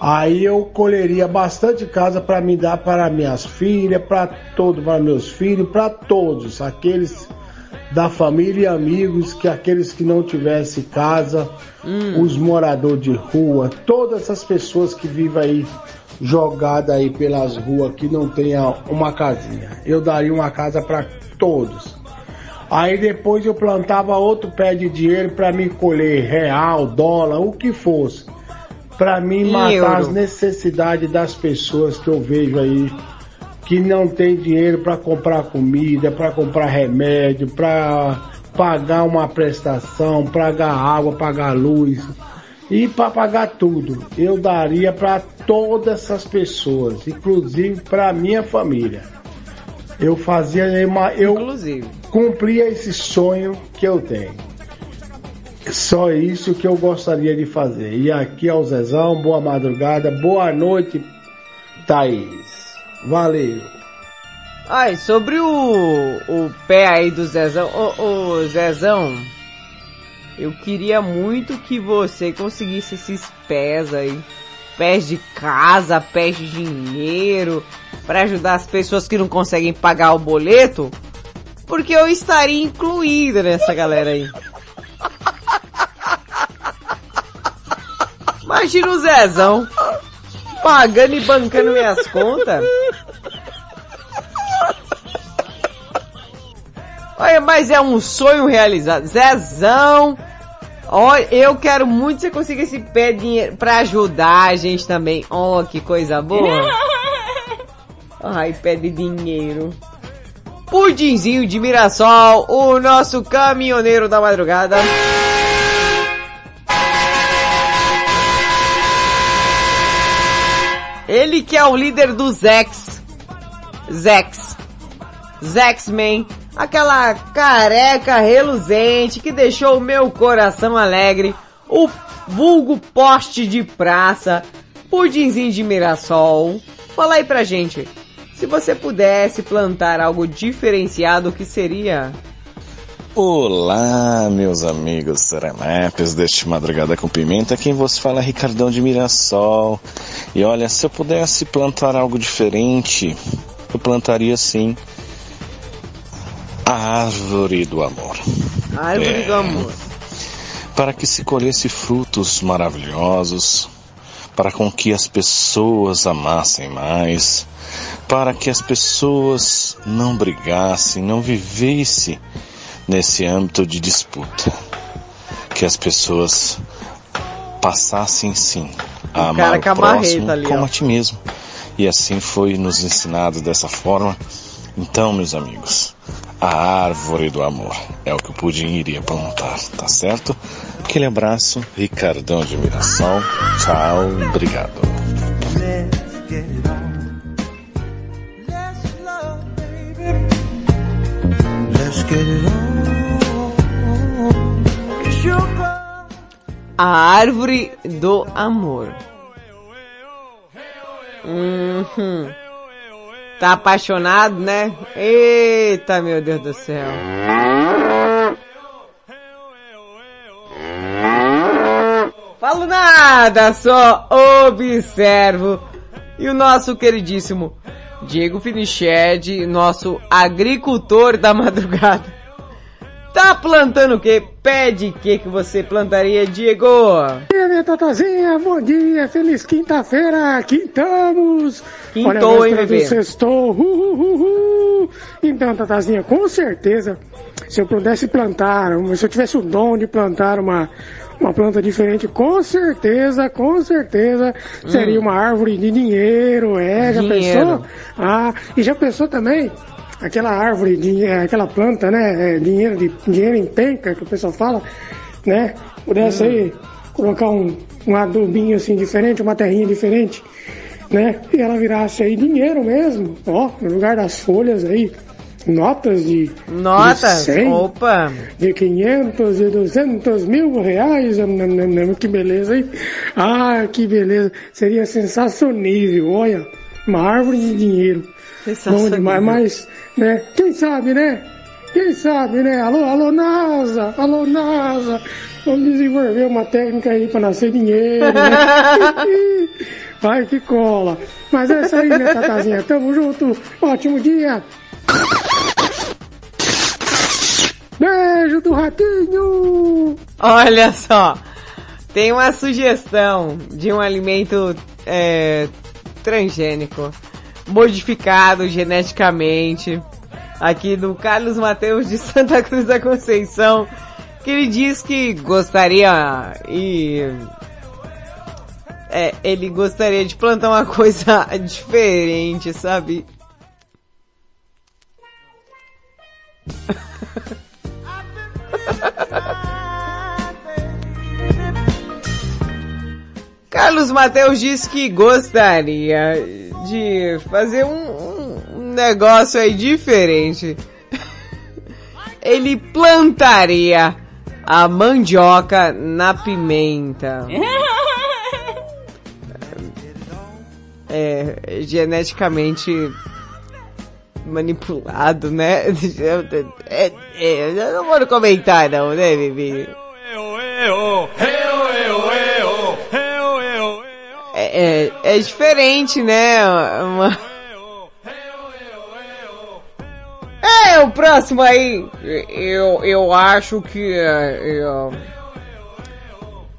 Aí eu colheria bastante casa para me dar para minhas filhas, para todos, para meus filhos, para todos, aqueles da família e amigos, que aqueles que não tivessem casa, os moradores de rua, todas essas pessoas que vivem aí jogadas aí pelas ruas que não tenham uma casinha. Eu daria uma casa para todos. Aí depois eu plantava outro pé de dinheiro para me colher real, dólar, o que fosse. Para mim Em matar euro. as necessidades das pessoas que eu vejo aí que não tem dinheiro para comprar comida, para comprar remédio, para pagar uma prestação, pagar água, pagar luz e para pagar tudo. Eu daria para todas essas pessoas, inclusive para minha família. Eu fazia uma, eu cumpria esse sonho que eu tenho. Só isso que eu gostaria de fazer. E aqui é o Zezão, boa madrugada, boa noite, Thaís. Valeu. Ai, sobre o, o pé aí do Zezão, ô, ô Zezão, eu queria muito que você conseguisse esses pés aí. Pés de casa, pés de dinheiro, para ajudar as pessoas que não conseguem pagar o boleto, porque eu estaria incluída nessa galera aí. Imagina o Zezão pagando e bancando minhas contas. Olha, mas é um sonho realizado. Zezão, olha, eu quero muito que você consiga esse pé de dinheiro pra ajudar a gente também. Oh, que coisa boa. Ai, pé de dinheiro. Pudinzinho de Mirassol, o nosso caminhoneiro da madrugada. Ele que é o líder do Zex. Zex. Zex-Man. Aquela careca reluzente que deixou o meu coração alegre. O vulgo poste de praça. Pudinzinho de Mirassol. Fala aí pra gente. Se você pudesse plantar algo diferenciado, o que seria? Olá, meus amigos serenapes deste Madrugada com Pimenta. Quem vos fala é Ricardão de Mirassol. E olha, se eu pudesse plantar algo diferente, eu plantaria sim a árvore do amor. A árvore É. do amor. Para que se colhesse frutos maravilhosos, para com que as pessoas amassem mais, para que as pessoas não brigassem, não vivessem nesse âmbito de disputa. Que as pessoas passassem sim a O amar cara o próximo ali, como ó. a ti mesmo. E assim foi nos ensinado dessa forma. Então, meus amigos, a árvore do amor é o que o Pudim iria plantar, tá certo? Aquele abraço, Ricardão de Mirassol. Tchau, obrigado. Let's A árvore do amor. Uhum. Tá apaixonado, né? Eita, meu Deus do céu. Falo nada, só observo. E o nosso queridíssimo Diego Finiched, nosso agricultor da madrugada. Tá plantando o quê? Pé de quê que você plantaria, Diego? Bom dia, minha Tatazinha, bom dia, feliz quinta-feira, quintamos! Quintou, Olha, hein, bebê? Sextou, uh. Então, Tatazinha, com certeza, se eu pudesse plantar, se eu tivesse o dom de plantar uma, uma planta diferente, com certeza, com certeza, seria Hum. uma árvore de dinheiro, é, já Dinheiro. pensou? Ah, e já pensou também aquela árvore, de, é, aquela planta, né? é, dinheiro, de, dinheiro em penca, que o pessoal fala, né? Pudesse Hum. aí colocar um, um adubinho assim diferente, uma terrinha diferente, né? E ela virasse aí dinheiro mesmo, ó, no lugar das folhas aí, notas de. Notas? De 100, Opa! de 500 e 200 mil reais, que beleza, hein? Ah, que beleza, seria sensacionível, olha, uma árvore de dinheiro. Bom demais, mas, né, quem sabe, né? Quem sabe, né? Alô, alô, NASA! Alô, NASA! Vamos desenvolver uma técnica aí para nascer dinheiro, né? Vai que cola. Mas é isso aí, né, Tatazinha? Tamo junto. Ótimo dia. Beijo do ratinho! Olha só, tem uma sugestão de um alimento é, transgênico, modificado geneticamente, aqui do Carlos Mateus de Santa Cruz da Conceição, que ele diz que gostaria e é, ele gostaria de plantar uma coisa diferente, sabe? Carlos Mateus disse que gostaria de fazer um, um negócio aí diferente. Ele plantaria a mandioca na pimenta. É, geneticamente manipulado, né? É, é, eu não vou comentar não, né, Bibi? É, é, é diferente, né? Uma, É, o próximo aí, eu, eu acho que é, eu-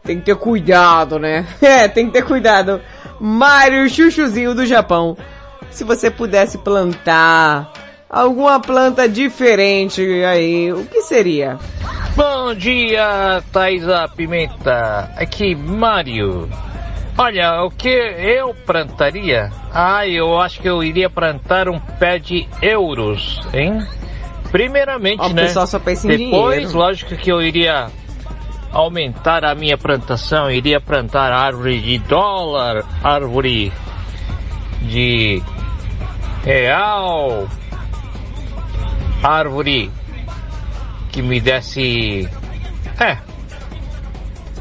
tem que ter cuidado, né? É, tem que ter cuidado. Mário Chuchuzinho do Japão. Se você pudesse plantar alguma planta diferente aí, o que seria? Bom dia, Thaisa Pimenta. Aqui, Mário. Olha, o que eu plantaria? Ah, eu acho que eu iria plantar um pé de euros, hein? Primeiramente, Ó, o né? pessoal só pensa em Depois, dinheiro. lógico que eu iria aumentar a minha plantação, iria plantar árvore de dólar, árvore de real, árvore que me desse. É.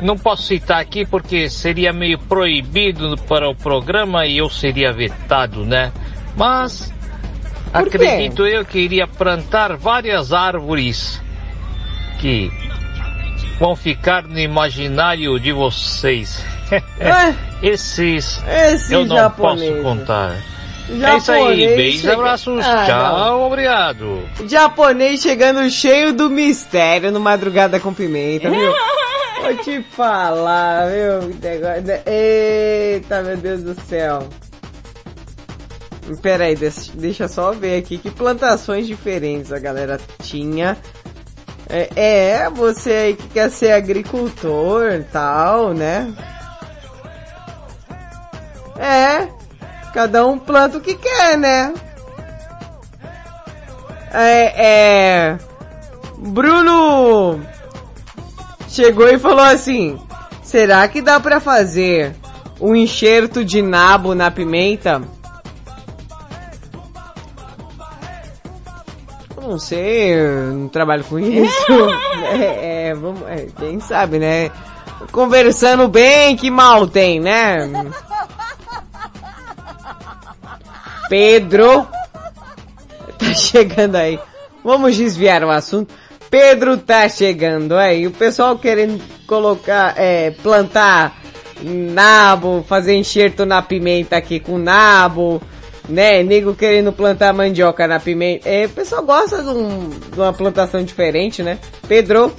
Não posso citar aqui porque seria meio proibido para o programa e eu seria vetado, né? Mas acredito eu que iria plantar várias árvores que vão ficar no imaginário de vocês. É. Esses Esses eu não japoneses. posso contar. é isso aí, Japonês beijos, chega- abraços, Ah, tchau, obrigado. Japonês chegando cheio do mistério no Madrugada com Pimenta, viu? Vou te falar, que negócio- Eita, meu Deus do céu. Pera aí, deixa, só ver aqui que plantações diferentes a galera tinha. É, é, você aí que quer ser agricultor tal, né? É, cada um planta o que quer, né? É, é. Bruno chegou e falou assim: será que dá pra fazer um enxerto de nabo na pimenta? Não sei, eu não trabalho com isso. é, é, vamos, é, quem sabe, né? Conversando bem, que mal tem, né? Pedro tá chegando aí. Vamos desviar o assunto. Pedro tá chegando aí. O pessoal querendo colocar, é, plantar nabo, fazer enxerto na pimenta aqui com nabo, né? Nego querendo plantar mandioca na pimenta. É, o pessoal gosta de, um- de uma plantação diferente, né? Pedro,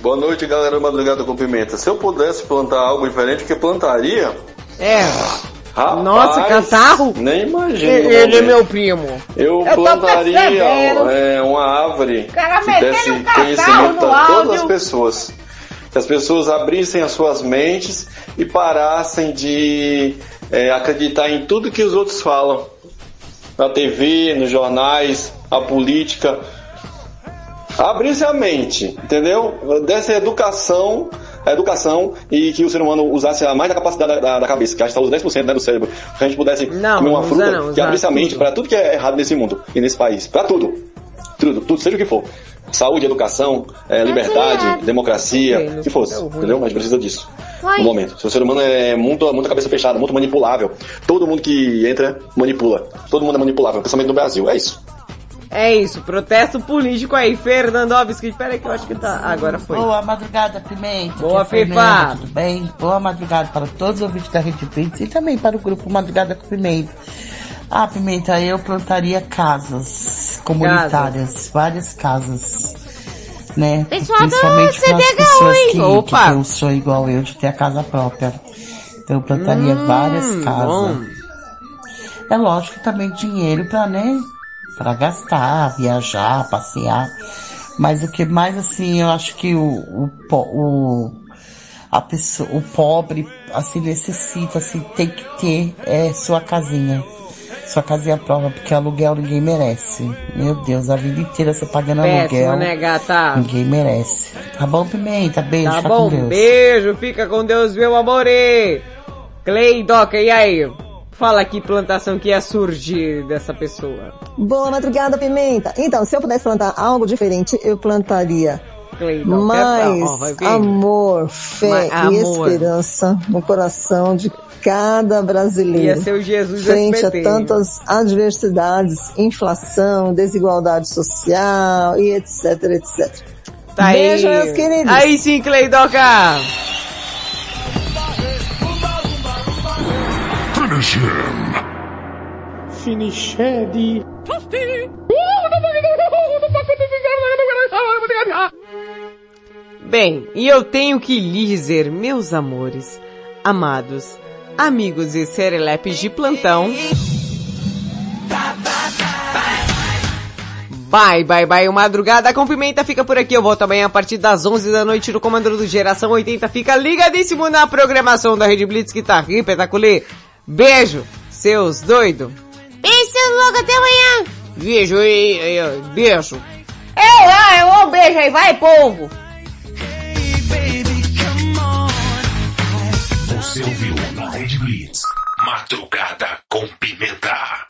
Boa noite, galera Madrugada com Pimenta. Se eu pudesse plantar algo diferente, o que plantaria? é. Rapaz, Nossa, catarro? Nem imagino. Ele é momento. meu primo. Eu, Eu plantaria é, uma árvore cara que desse um catarro conhecimento a todas áudio. as pessoas. Que as pessoas abrissem as suas mentes e parassem de é, acreditar em tudo que os outros falam. Na TV, nos jornais, a política. Abrisse a mente, entendeu? Desse educação, a educação e que o ser humano usasse a mais da capacidade da, da- da cabeça, que acho que está os 10% né, do cérebro. Que a gente pudesse Não, comer uma fruta não, que abrisse a mente para tudo que é errado nesse mundo e nesse país. Para tudo. Tudo, tudo, seja o que for. Saúde, educação, eh, liberdade, democracia, o que fosse, entendeu? Mas precisa disso. No momento. Se o ser humano é muito, muita cabeça fechada, muito manipulável. Todo mundo que entra manipula. Todo mundo é manipulável. Pensamento do Brasil. É isso. É isso, protesto político aí, Fernandovski. Pera aí que eu acho que tá. Agora foi. Boa madrugada, Pimenta. Boa, é Fifa. Tudo bem? Boa madrugada para todos os ouvintes da Rede Pix e também para o grupo Madrugada com Pimenta. Ah, Pimenta, eu plantaria casas comunitárias, várias casas. Né? Pessoal do Principalmente para as pessoas hein? que, que Opa. têm um sonho igual eu de ter a casa própria. Então eu plantaria Hum, várias casas. bom. É lógico que também dinheiro para, né, para gastar, viajar, passear. Mas o que mais assim, eu acho que o, o, o a pessoa, o pobre, assim, necessita, assim, tem que ter é, sua casinha. Sua casinha própria, porque aluguel ninguém merece. Meu Deus, a vida inteira você pagando Péssimo, aluguel. né, gata? Ninguém merece. Tá bom, Pimenta? Beijo, Tá fica bom, com Deus. beijo, fica com Deus, meu amor. Clay Doca, e aí? Fala que plantação que ia surgir dessa pessoa. Boa madrugada, Pimenta. Então, se eu pudesse plantar algo diferente, eu plantaria mais amor, fé e amor. esperança no coração de cada brasileiro. Ia ser o Jesus Frente a tantas adversidades, inflação, desigualdade social e etc, etc. Tá aí. Beijo, meus queridos. Aí sim, Finish him. Finished. Bem, e eu tenho que lhe dizer, meus amores, amados, amigos e serelepes de plantão. Bye, bye, bye. O Madrugada com Pimenta fica por aqui. Eu volto amanhã a partir das 11 da noite no comando do Geração 80. Fica ligadíssimo na programação da Rede Blitz que tá espetacular. Beijo, seus doidos. Beijo, seus loucos, até amanhã. Beijo aí, aí, beijo. Eu lá, eu um beijo aí, vai povo. Você ouviu na Rede Blitz. Madrugada com Pimenta.